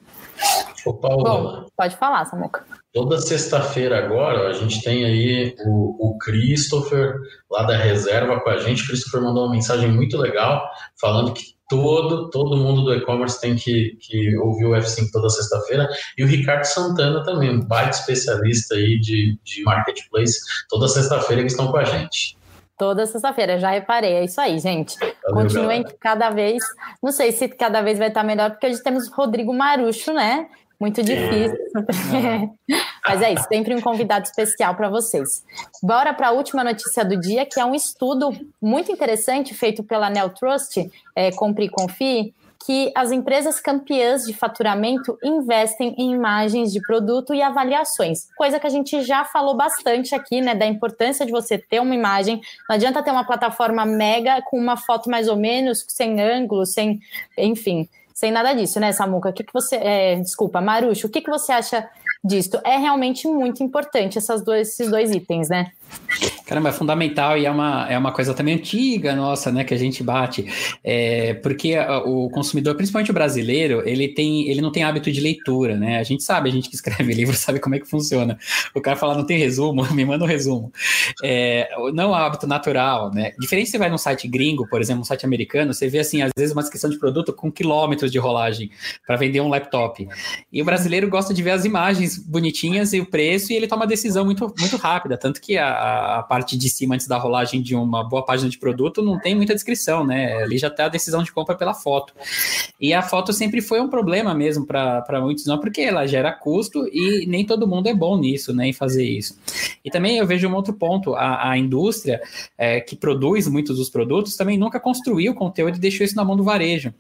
Ô, Paulo, Bom, pode falar, Samuca. Toda sexta-feira agora a gente tem aí o, o Christopher lá da reserva com a gente. O Christopher mandou uma mensagem muito legal falando que todo, todo mundo do e-commerce tem que, que ouvir o F5 toda sexta-feira. E o Ricardo Santana também, um baita especialista aí de, de marketplace, toda sexta-feira que estão com a gente. Toda sexta-feira, já reparei, é isso aí, gente. Continuem cada vez, não sei se cada vez vai estar melhor, porque hoje temos Rodrigo Marucho, né? Muito difícil. É. Mas é isso, sempre um convidado especial para vocês. Bora para a última notícia do dia, que é um estudo muito interessante feito pela Nel Trust, é, Compre e Confie, que as empresas campeãs de faturamento investem em imagens de produto e avaliações, coisa que a gente já falou bastante aqui, né, da importância de você ter uma imagem. Não adianta ter uma plataforma mega com uma foto mais ou menos, sem ângulo, sem, enfim, sem nada disso, né, Samuca? O que, que você. É, desculpa, Marucho, o que, que você acha disso? É realmente muito importante essas esses dois itens, né? Caramba, é fundamental e é uma, é uma coisa também antiga nossa, né, que a gente bate, é, porque o consumidor, principalmente o brasileiro, ele tem, ele não tem hábito de leitura, né, a gente sabe, a gente que escreve livro sabe como é que funciona, o cara fala, não tem resumo, me manda um resumo, é, não é um hábito natural, né, diferente você vai num site gringo, por exemplo, um site americano, você vê, assim, às vezes uma descrição de produto com quilômetros de rolagem para vender um laptop, e o brasileiro gosta de ver as imagens bonitinhas e o preço, e ele toma decisão muito, muito rápida, tanto que a, a, parte de cima antes da rolagem de uma boa página de produto não tem muita descrição, né? Ali já está a decisão de compra pela foto. E a foto sempre foi um problema mesmo para muitos, não porque ela gera custo e nem todo mundo é bom nisso, né? Em fazer isso. E também eu vejo um outro ponto: a, a indústria é, que produz muitos dos produtos também nunca construiu o conteúdo e deixou isso na mão do varejo.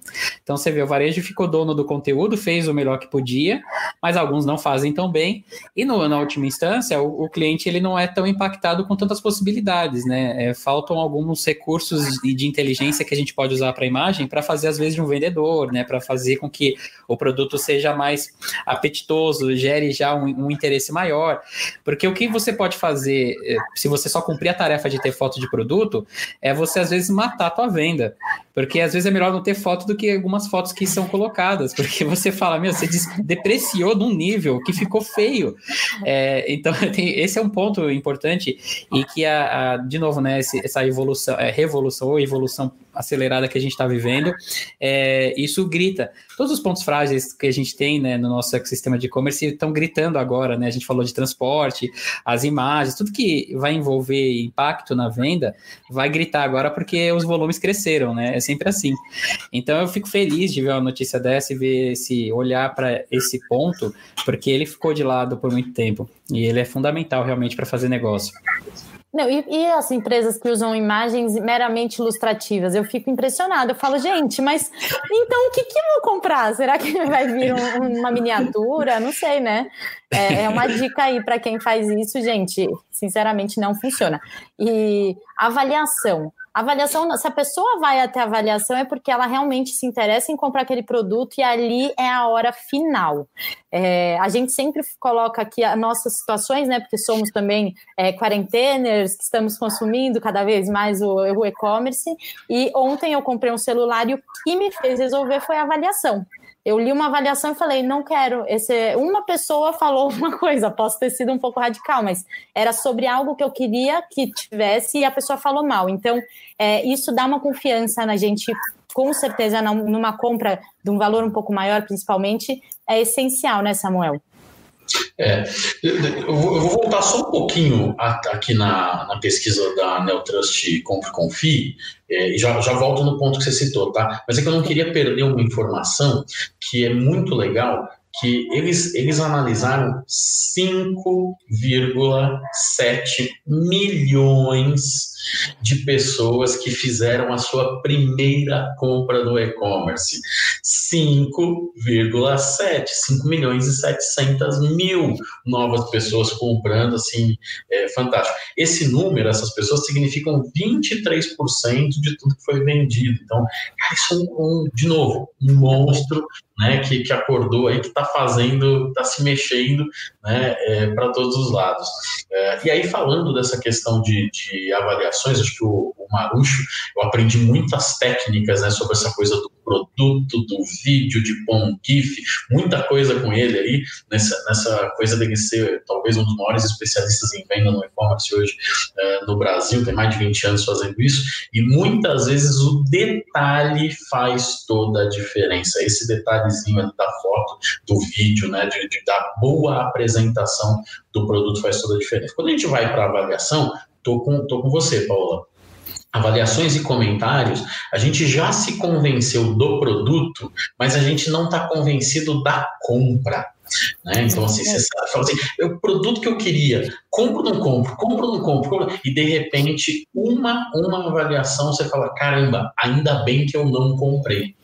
Então você vê, o varejo ficou dono do conteúdo, fez o melhor que podia, mas alguns não fazem tão bem. E no, na última instância, o, o cliente ele não é tão impactado com tantas possibilidades, né? É, faltam alguns recursos de inteligência que a gente pode usar para a imagem para fazer, às vezes, de um vendedor, né? Para fazer com que o produto seja mais apetitoso, gere já um, um, interesse maior. Porque o que você pode fazer, é, se você só cumprir a tarefa de ter foto de produto, é você, às vezes, matar a tua venda. Porque às vezes é melhor não ter foto do que algumas fotos que são colocadas, porque você fala, meu, você depreciou num nível que ficou feio. É, então, esse é um ponto importante e que, a, a de novo, né, essa evolução, é, revolução ou evolução acelerada que a gente está vivendo, é, isso grita. Todos os pontos frágeis que a gente tem né, no nosso ecossistema de e-commerce estão gritando agora, né? A gente falou de transporte, as imagens, tudo que vai envolver impacto na venda vai gritar agora porque os volumes cresceram, né? É sempre assim. Então eu fico feliz de ver uma notícia dessa e ver esse olhar para esse ponto, porque ele ficou de lado por muito tempo e ele é fundamental realmente para fazer negócio. Não, e, e, as empresas que usam imagens meramente ilustrativas? Eu fico impressionada. Eu falo, gente, mas então o que, que eu vou comprar? Será que vai vir um, uma miniatura? Não sei, né? É, é uma dica aí para quem faz isso, gente. Sinceramente, não funciona. E avaliação. Avaliação, se a pessoa vai até avaliação é porque ela realmente se interessa em comprar aquele produto e ali é a hora final. É, a gente sempre coloca aqui as nossas situações, né? Porque somos também é, quarenteners, que estamos consumindo cada vez mais o, o e-commerce. E ontem eu comprei um celular e o que me fez resolver foi a avaliação. Eu li uma avaliação e falei, não quero. Esse, uma pessoa falou uma coisa, posso ter sido um pouco radical, mas era sobre algo que eu queria que tivesse e a pessoa falou mal. Então, é, isso dá uma confiança na gente, com certeza, numa compra de um valor um pouco maior, principalmente, é essencial, né, Samuel? É, eu vou voltar só um pouquinho aqui na, na pesquisa da Neotrust Compre Confie, é, e já, já volto no ponto que você citou, tá? Mas é que eu não queria perder uma informação que é muito legal, que eles, eles analisaram 5,7 milhões de pessoas que fizeram a sua primeira compra no e-commerce. 5,7, 5 milhões e 700 mil novas pessoas comprando, assim, é fantástico. Esse número, essas pessoas, significam 23% de tudo que foi vendido. Então, isso é um, um de novo, um monstro né, que, que acordou aí, que está fazendo, está se mexendo né, é, para todos os lados. É, e aí, falando dessa questão de, de acho que o, o Marucho, eu aprendi muitas técnicas né, sobre essa coisa do produto, do vídeo, de um GIF, muita coisa com ele aí, nessa, nessa coisa dele ser talvez um dos maiores especialistas em venda no e-commerce hoje é, no Brasil, tem mais de 20 anos fazendo isso, e muitas vezes o detalhe faz toda a diferença. Esse detalhezinho da foto, do vídeo, né, de, de dar boa apresentação do produto faz toda a diferença. Quando a gente vai para avaliação, tô com, tô com você, Paula avaliações e comentários, a gente já se convenceu do produto, mas a gente não está convencido da compra. Né? Então, assim, você sabe, fala assim, é o produto que eu queria, compro ou não compro, compro ou não compro, compro, e de repente, uma, uma avaliação, você fala, caramba, ainda bem que eu não comprei.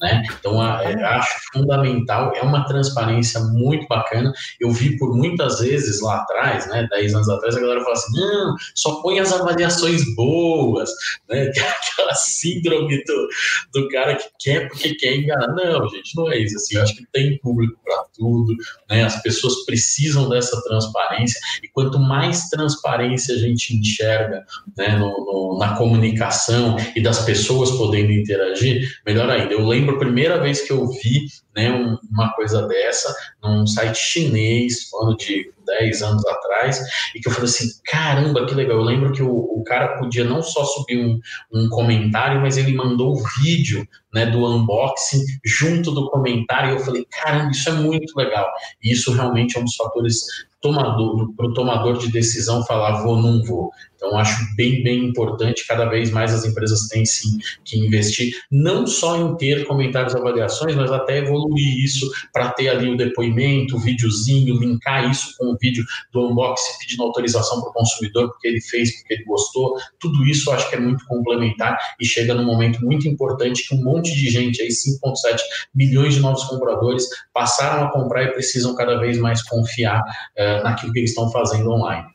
Né? Então, a, é, acho fundamental, é uma transparência muito bacana. Eu vi por muitas vezes lá atrás, né, 10 anos atrás, a galera fala assim, não, só põe as avaliações boas, né? aquela síndrome do, do cara que quer porque quer enganar. Não, gente, não é isso. Assim, eu acho que tem público para tudo, né? as pessoas precisam dessa transparência, e quanto mais transparência a gente enxerga né, no, no, na comunicação e das pessoas podendo interagir, melhor ainda. Eu lembro a primeira vez que eu vi né, um, uma coisa dessa num site chinês, falando de 10 anos atrás, e que eu falei assim, caramba, que legal. Eu lembro que o, o cara podia não só subir um, um comentário, mas ele mandou o vídeo né, do unboxing junto do comentário, e eu falei, caramba, isso é muito legal. E isso realmente é um dos fatores para o tomador de decisão falar vou ou não vou. Então, acho bem, bem importante, cada vez mais as empresas têm sim que investir, não só em ter comentários e avaliações, mas até evoluir isso para ter ali o depoimento, o videozinho, linkar isso com o vídeo do unboxing pedindo autorização para o consumidor, porque ele fez, porque ele gostou. Tudo isso acho que é muito complementar e chega num momento muito importante que um monte de gente, aí 5,7 milhões de novos compradores, passaram a comprar e precisam cada vez mais confiar uh, naquilo que eles estão fazendo online.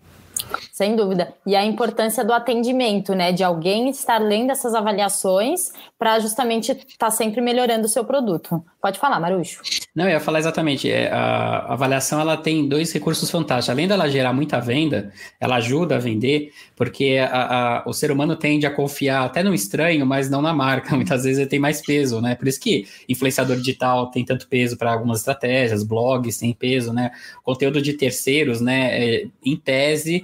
Sem dúvida. E a importância do atendimento, né? De alguém estar lendo essas avaliações para justamente estar tá sempre melhorando o seu produto. Pode falar, Marucho. Não, eu ia falar exatamente. É, a avaliação ela tem dois recursos fantásticos. Além dela gerar muita venda, ela ajuda a vender, porque a, a, o ser humano tende a confiar até no estranho, mas não na marca. Muitas vezes ele tem mais peso, né? Por isso que influenciador digital tem tanto peso para algumas estratégias, blogs têm peso, né? Conteúdo de terceiros, né? É, em tese,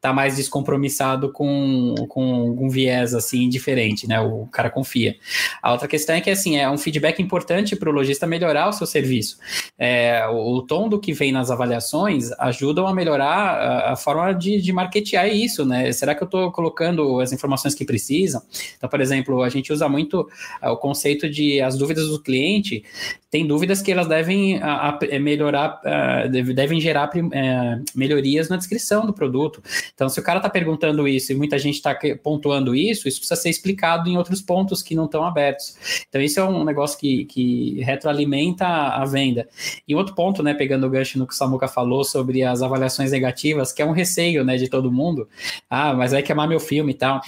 tá mais descompromissado com, com um viés assim diferente, né? O cara confia. A outra questão é que assim é um feedback importante para o lojista melhorar o seu serviço. É, o, o, tom do que vem nas avaliações ajudam a melhorar a, a forma de, de marketear isso, né? Será que eu estou colocando as informações que precisam? Então, por exemplo, a gente usa muito uh, o conceito de as dúvidas do cliente. Tem dúvidas que elas devem a, a melhorar, uh, devem gerar uh, melhorias na descrição do produto. Então, se o cara está perguntando isso e muita gente está pontuando isso, isso precisa ser explicado em outros pontos que não estão abertos. Então, isso é um negócio que, que retroalimenta a, venda. E outro ponto, né, pegando o gancho no que o Samuca falou sobre as avaliações negativas, que é um receio, né, de todo mundo. Ah, mas vai queimar meu filme e tal.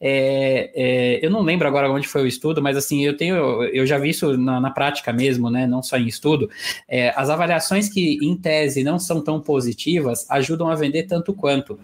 É, é, eu não lembro agora onde foi o estudo, mas assim, eu tenho, eu já vi isso na, na prática mesmo, né, não só em estudo. É, as avaliações que, em tese, não são tão positivas, ajudam a vender tanto quanto.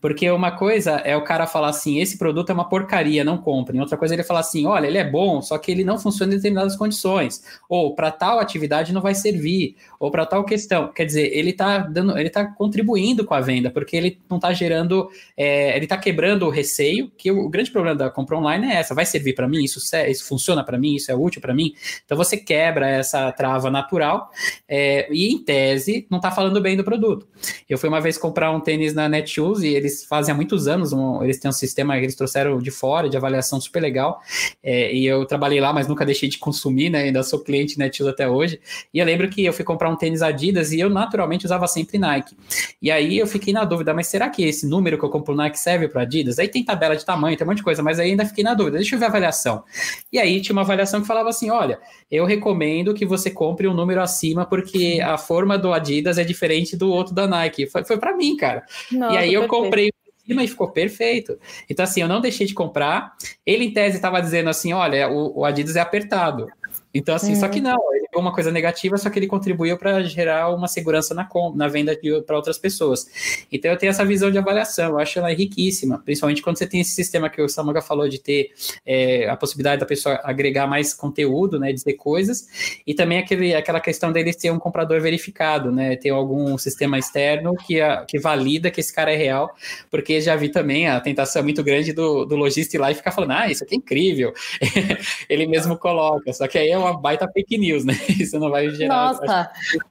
Porque uma coisa é o cara falar assim: esse produto é uma porcaria, não comprem. Outra coisa é ele falar assim: olha, ele é bom, só que ele não funciona em determinadas condições. Ou para tal atividade não vai servir. Ou para tal questão. Quer dizer, ele está dando, ele tá contribuindo com a venda, porque ele não está gerando, é, ele está quebrando o receio, que o, grande problema da compra online é essa: vai servir para mim? Isso, isso funciona para mim? Isso é útil para mim? Então você quebra essa trava natural é, e, em tese, não está falando bem do produto. Eu fui uma vez comprar um tênis na Netshoes e eles fazem há muitos anos, um, eles têm um sistema que eles trouxeram de fora, de avaliação super legal, é, e eu trabalhei lá, mas nunca deixei de consumir, né, ainda sou cliente Netshoes até hoje, e eu lembro que eu fui comprar um tênis Adidas e eu naturalmente usava sempre Nike, e aí eu fiquei na dúvida, mas será que esse número que eu compro Nike serve para Adidas? Aí tem tabela de tamanho, tem um monte de coisa, mas aí ainda fiquei na dúvida, deixa eu ver a avaliação. E aí tinha uma avaliação que falava assim, olha, eu recomendo que você compre um número acima, porque a forma do Adidas é diferente do outro da Nike. Foi, foi para mim, cara. Nossa, e aí eu comprei cima e ficou perfeito. Então, assim, eu não deixei de comprar. Ele, em tese, estava dizendo assim: olha, o, o Adidas é apertado. Então, assim, só que uhum. não, ele uma coisa negativa, só que ele contribuiu para gerar uma segurança na, na venda para outras pessoas. Então, eu tenho essa visão de avaliação, eu acho ela riquíssima, principalmente quando você tem esse sistema que o Samuga falou de ter é, a possibilidade da pessoa agregar mais conteúdo, né, dizer coisas, e também aquele, aquela questão dele ser um comprador verificado, né, ter algum sistema externo que, a, que valida que esse cara é real, porque já vi também a tentação muito grande do, do lojista ir lá e ficar falando, ah, isso aqui é incrível. ele mesmo coloca, só que aí é uma baita fake news, né? Isso não vai gerar. Nossa,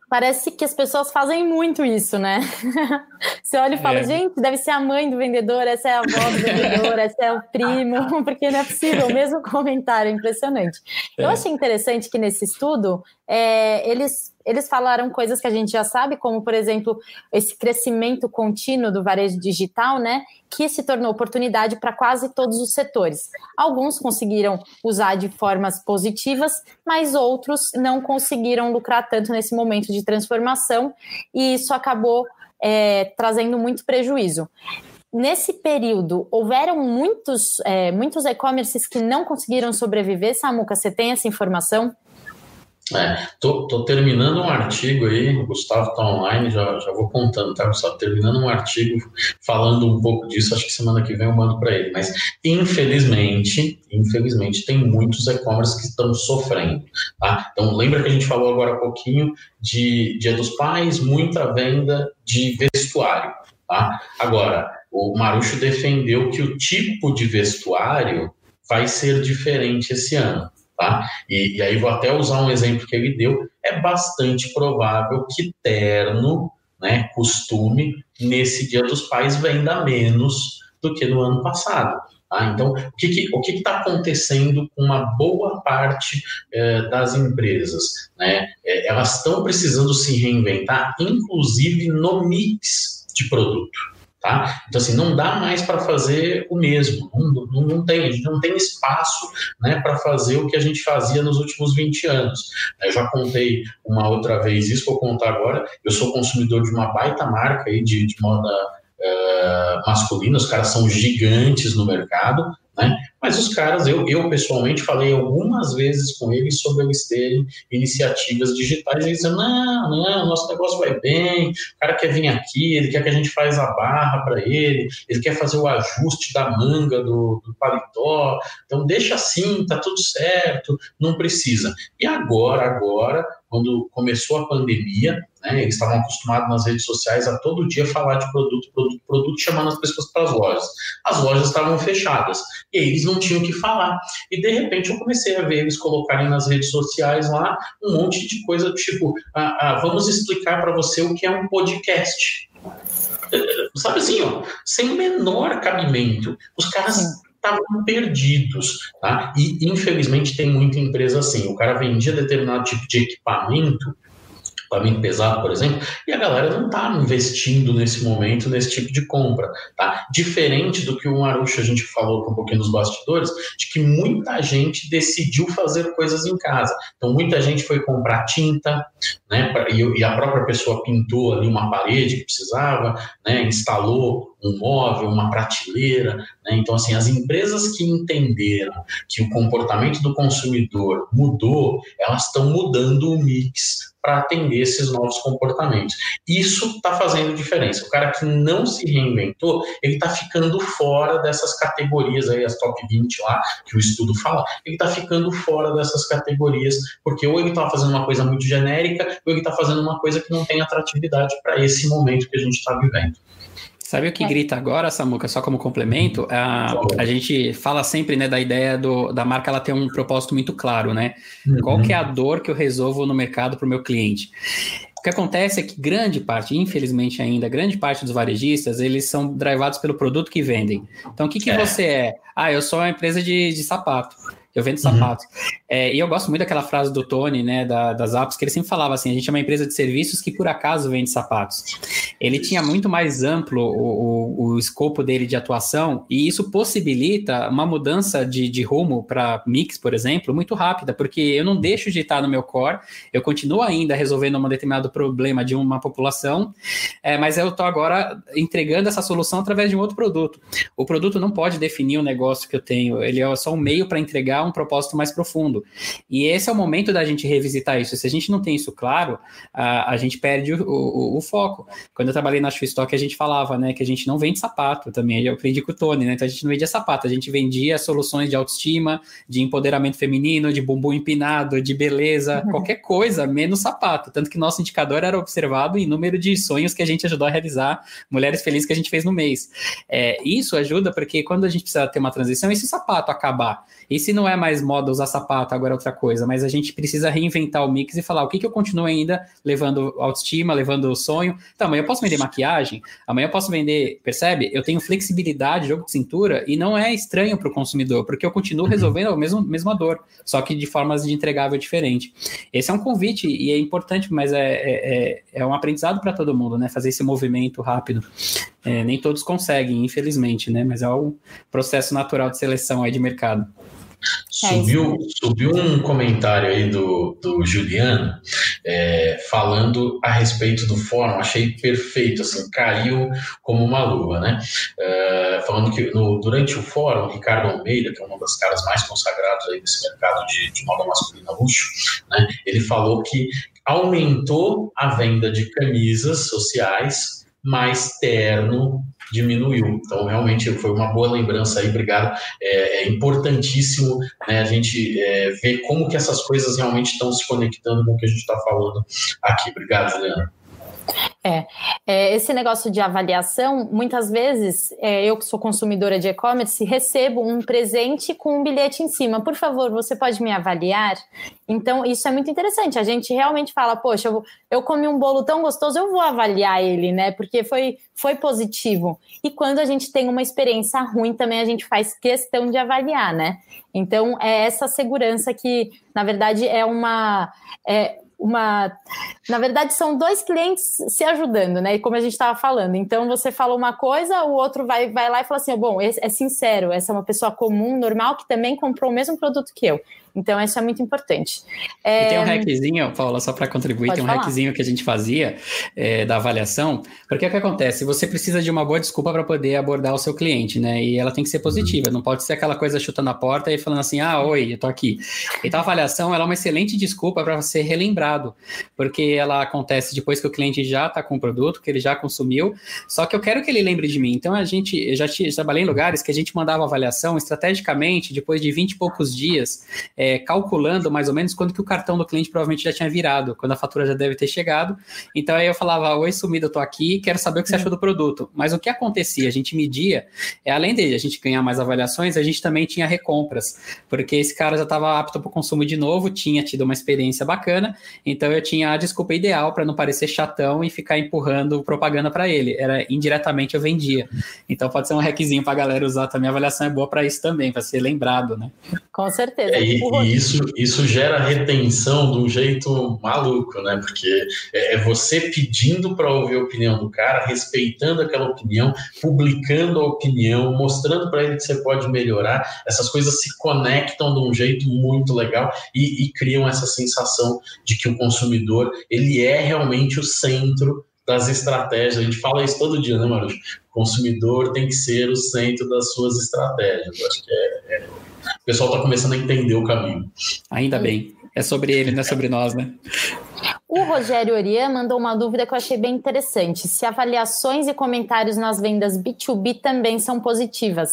parece que as pessoas fazem muito isso, né? Você olha e fala, é. gente, deve ser a mãe do vendedor, essa é a avó do vendedor, essa é o primo, porque não é possível, o mesmo comentário, impressionante. É. Eu achei interessante que nesse estudo é, eles eles falaram coisas que a gente já sabe, como, por exemplo, esse crescimento contínuo do varejo digital, né? Que se tornou oportunidade para quase todos os setores. Alguns conseguiram usar de formas positivas, mas outros não conseguiram lucrar tanto nesse momento de transformação, e isso acabou é, trazendo muito prejuízo nesse período, houveram muitos, é, muitos e-commerces que não conseguiram sobreviver, Samuca, você tem essa informação? É, tô, tô, terminando um artigo aí, o Gustavo tá online, já, já vou contando, tá, Gustavo? Terminando um artigo falando um pouco disso, acho que semana que vem eu mando para ele. Mas, infelizmente, infelizmente, tem muitos e-commerce que estão sofrendo, tá? Então, lembra que a gente falou agora há pouquinho de Dia dos Pais, muita venda de vestuário, tá? Agora, o Marucho defendeu que o tipo de vestuário vai ser diferente esse ano. Tá? E, e aí vou até usar um exemplo que ele deu. É bastante provável que terno, né, costume, nesse Dia dos Pais venda menos do que no ano passado. Tá? Então, o que está que, que tá acontecendo com uma boa parte eh, das empresas? Né? Eh, elas estão precisando se reinventar, inclusive no mix de produto. Tá? Então, assim, não dá mais para fazer o mesmo, não, não, não, tem, não tem espaço né, para fazer o que a gente fazia nos últimos 20 anos. Eu já contei uma outra vez isso, vou contar agora. Eu sou consumidor de uma baita marca aí de, de moda uh, masculina, os caras são gigantes no mercado, né? Mas os caras, eu, eu pessoalmente falei algumas vezes com eles sobre eles terem iniciativas digitais, e eles dizem, não, não, nosso negócio vai bem, o cara quer vir aqui, ele quer que a gente faz a barra para ele, ele quer fazer o ajuste da manga do, do paletó, então deixa assim, tá tudo certo, não precisa. E agora, agora, quando começou a pandemia, né, eles estavam acostumados nas redes sociais a todo dia falar de produto, produto, produto, chamando as pessoas para as lojas. As lojas estavam fechadas e eles não tinham o que falar. E de repente eu comecei a ver eles colocarem nas redes sociais lá um monte de coisa tipo: ah, ah, vamos explicar para você o que é um podcast. Sabe assim, ó, sem o menor cabimento. Os caras estavam perdidos, tá? E infelizmente tem muita empresa assim. O cara vendia determinado tipo de equipamento equipamento pesado, por exemplo, e a galera não está investindo nesse momento nesse tipo de compra, tá? Diferente do que o Marucho a gente falou um pouquinho nos bastidores, de que muita gente decidiu fazer coisas em casa. Então, muita gente foi comprar tinta, né? E a própria pessoa pintou ali uma parede que precisava, né? Instalou um móvel, uma prateleira, né? Então, assim, as empresas que entenderam que o comportamento do consumidor mudou, elas estão mudando o mix para atender esses novos comportamentos. Isso está fazendo diferença. O cara que não se reinventou, ele está ficando fora dessas categorias aí, as top 20 lá, que o estudo fala, ele está ficando fora dessas categorias, porque ou ele está fazendo uma coisa muito genérica, ou ele está fazendo uma coisa que não tem atratividade para esse momento que a gente está vivendo. Sabe o que é. grita agora, Samuca, só como complemento? A, a gente fala sempre né, da ideia do, da marca ela ter um propósito muito claro, né? Uhum. Qual que é a dor que eu resolvo no mercado para o meu cliente? O que acontece é que grande parte, infelizmente ainda, grande parte dos varejistas, eles são drivados pelo produto que vendem. Então, o que, que é. você é? Ah, eu sou uma empresa de, de sapato. Eu vendo sapatos. Uhum. É, e eu gosto muito daquela frase do Tony, né, da, das apps, que ele sempre falava assim: a gente é uma empresa de serviços que por acaso vende sapatos. Ele tinha muito mais amplo o, o, o escopo dele de atuação, e isso possibilita uma mudança de, de rumo para mix, por exemplo, muito rápida, porque eu não deixo de estar no meu core, eu continuo ainda resolvendo um determinado problema de uma população, é, mas eu estou agora entregando essa solução através de um outro produto. O produto não pode definir o negócio que eu tenho, ele é só um meio para entregar um propósito mais profundo. E esse é o momento da gente revisitar isso. Se a gente não tem isso claro, a, a gente perde o, o, o, foco. Quando eu trabalhei na Stock, a gente falava, né, que a gente não vende sapato também. Eu aprendi com o Tony, né? Então a gente não vendia sapato, a gente vendia soluções de autoestima, de empoderamento feminino, de bumbum empinado, de beleza, uhum. qualquer coisa, menos sapato. Tanto que nosso indicador era observado em número de sonhos que a gente ajudou a realizar, mulheres felizes que a gente fez no mês. É, isso ajuda porque quando a gente precisa ter uma transição, e se o sapato acabar? E se não é mais moda usar sapato, agora é outra coisa, mas a gente precisa reinventar o mix e falar o que, que eu continuo ainda levando autoestima, levando sonho. Então, mas eu posso posso vender maquiagem, amanhã eu posso vender, percebe? Eu tenho flexibilidade, jogo de cintura, e não é estranho para o consumidor, porque eu continuo uhum. resolvendo a mesma, mesma dor, só que de formas de entregável diferente. Esse é um convite e é importante, mas é, é, é, é um aprendizado para todo mundo, né? Fazer esse movimento rápido. É, nem todos conseguem, infelizmente, né? Mas é um processo natural de seleção aí de mercado. Subiu, subiu um comentário aí do, do Juliano é, falando a respeito do fórum, achei perfeito, assim, caiu como uma luva, né? É, falando que no, durante o fórum, Ricardo Almeida, que é um dos caras mais consagrados aí desse mercado de, de moda masculina luxo, né? Ele falou que aumentou a venda de camisas sociais, mas terno diminuiu. Então, realmente foi uma boa lembrança aí, obrigado. É, é importantíssimo né, a gente é, ver como que essas coisas realmente estão se conectando com o que a gente está falando aqui. Obrigado, Juliana. É, é, esse negócio de avaliação, muitas vezes, é, eu que sou consumidora de e-commerce, recebo um presente com um bilhete em cima. Por favor, você pode me avaliar? Então, isso é muito interessante. A gente realmente fala, poxa, eu, eu comi um bolo tão gostoso, eu vou avaliar ele, né? Porque foi, foi positivo. E quando a gente tem uma experiência ruim, também a gente faz questão de avaliar, né? Então, é essa segurança que, na verdade, é uma. É, uma. Na verdade, são dois clientes se ajudando, né? Como a gente estava falando. Então, você fala uma coisa, o outro vai, vai lá e fala assim: bom, é sincero, essa é uma pessoa comum, normal, que também comprou o mesmo produto que eu. Então, isso é muito importante. É... E tem um hackzinho, Paula, só para contribuir, Pode tem um falar. hackzinho que a gente fazia é, da avaliação, porque o que acontece? Você precisa de uma boa desculpa para poder abordar o seu cliente, né? E ela tem que ser positiva, não pode ser aquela coisa chutando a porta e falando assim, ah, oi, eu tô aqui. Então, a avaliação ela é uma excelente desculpa para ser relembrado, porque ela acontece depois que o cliente já está com o produto, que ele já consumiu, só que eu quero que ele lembre de mim. Então, a gente, eu já, já trabalhei em lugares que a gente mandava avaliação estrategicamente, depois de 20 e poucos dias, é, calculando mais ou menos quando que o cartão do cliente provavelmente já tinha virado, quando a fatura já deve ter chegado. Então aí eu falava, oi sumido, eu tô aqui, quero saber o que você achou do produto. Mas o que acontecia, a gente media, é além de a gente ganhar mais avaliações, a gente também tinha recompras, porque esse cara já estava apto para o consumo de novo, tinha tido uma experiência bacana, então eu tinha a desculpa ideal para não parecer chatão e ficar empurrando propaganda para ele. Era indiretamente eu vendia. Então pode ser um requisito para a galera usar também. A avaliação é boa para isso também, para ser lembrado, né? Com certeza. É, e, e, isso, isso gera retenção de um jeito maluco, né? Porque é, é você pedindo para ouvir a opinião do cara, respeitando aquela opinião, publicando a opinião, mostrando para ele que você pode melhorar. Essas coisas se conectam de um jeito muito legal e, e criam essa sensação de que o consumidor ele é realmente o centro das estratégias. A gente fala isso todo dia, né, Marujo? O consumidor tem que ser o centro das suas estratégias. Eu acho que é, é pessoal está começando a entender o caminho. Ainda bem. É sobre ele, não é sobre nós, né? O Rogério Orian mandou uma dúvida que eu achei bem interessante. Se avaliações e comentários nas vendas B2B também são positivas.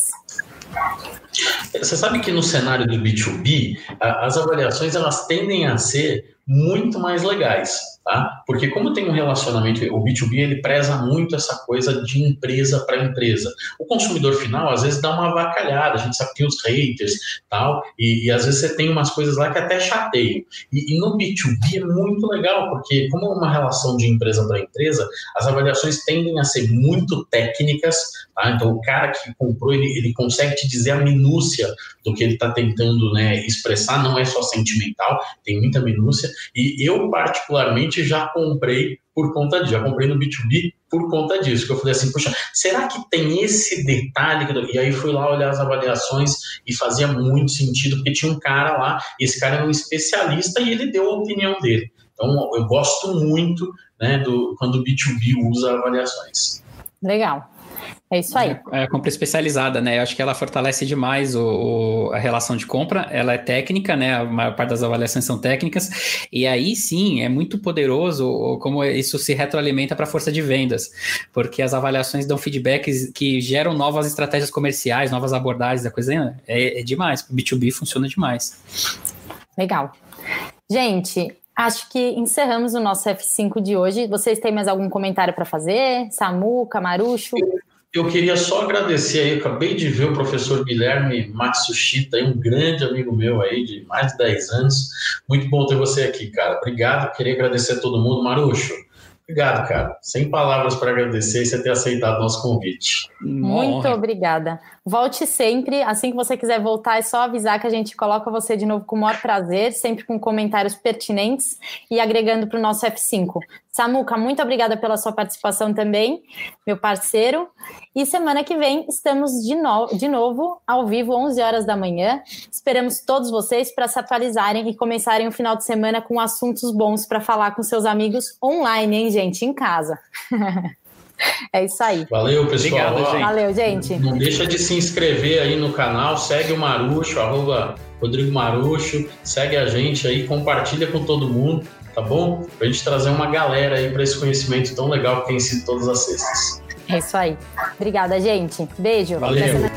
Você sabe que no cenário do B2B, as avaliações elas tendem a ser muito mais legais tá? Porque como tem um relacionamento, o B2B ele preza muito essa coisa de empresa para empresa. O consumidor final às vezes dá uma avacalhada, a gente sabe que tem os haters, tal, e, e às vezes você tem umas coisas lá que até chateiam. E, e no B2B é muito legal, porque como é uma relação de empresa para empresa, as avaliações tendem a ser muito técnicas, tá? Então o cara que comprou, ele, ele consegue te dizer a minúcia do que ele está tentando né, expressar, não é só sentimental, tem muita minúcia, e eu particularmente já comprei por conta disso, já comprei no B2B por conta disso, que eu falei assim, poxa, será que tem esse detalhe? E aí fui lá olhar as avaliações e fazia muito sentido, porque tinha um cara lá, e esse cara é um especialista e ele deu a opinião dele. Então, eu gosto muito né, do, quando o B2B usa avaliações. Legal. É isso aí. É, é a compra especializada, né? Eu acho que ela fortalece demais o, o, a relação de compra. Ela é técnica, né? A maior parte das avaliações são técnicas. E aí sim, é muito poderoso como isso se retroalimenta para a força de vendas. Porque as avaliações dão feedbacks que geram novas estratégias comerciais, novas abordagens da coisa. Né? É, é demais. O B2B funciona demais. Legal. Gente, Acho que encerramos o nosso F5 de hoje. Vocês têm mais algum comentário para fazer? Samu, Camarucho? Eu queria só agradecer aí, eu acabei de ver o professor Guilherme Matsushita, um grande amigo meu aí, de mais de 10 anos. Muito bom ter você aqui, cara. Obrigado, queria agradecer a todo mundo. Marucho, Obrigado, cara. Sem palavras para agradecer você ter aceitado nosso convite. Muito obrigada. Volte sempre. Assim que você quiser voltar, é só avisar que a gente coloca você de novo com o maior prazer, sempre com comentários pertinentes e agregando para o nosso F5. Samuca, muito obrigada pela sua participação também, meu parceiro. E semana que vem estamos de, no de novo ao vivo, 11 horas da manhã. Esperamos todos vocês para se atualizarem e começarem o final de semana com assuntos bons para falar com seus amigos online, hein, gente? Em casa. É isso aí. Valeu, pessoal. Obrigado, gente. Valeu, gente. Não deixa de se inscrever aí no canal, segue o Marucho, arroba Rodrigo Marucho, segue a gente aí, compartilha com todo mundo, tá bom? Pra gente trazer uma galera aí para esse conhecimento tão legal que tem sido todas as sextas. É isso aí. Obrigada, gente. Beijo. Valeu.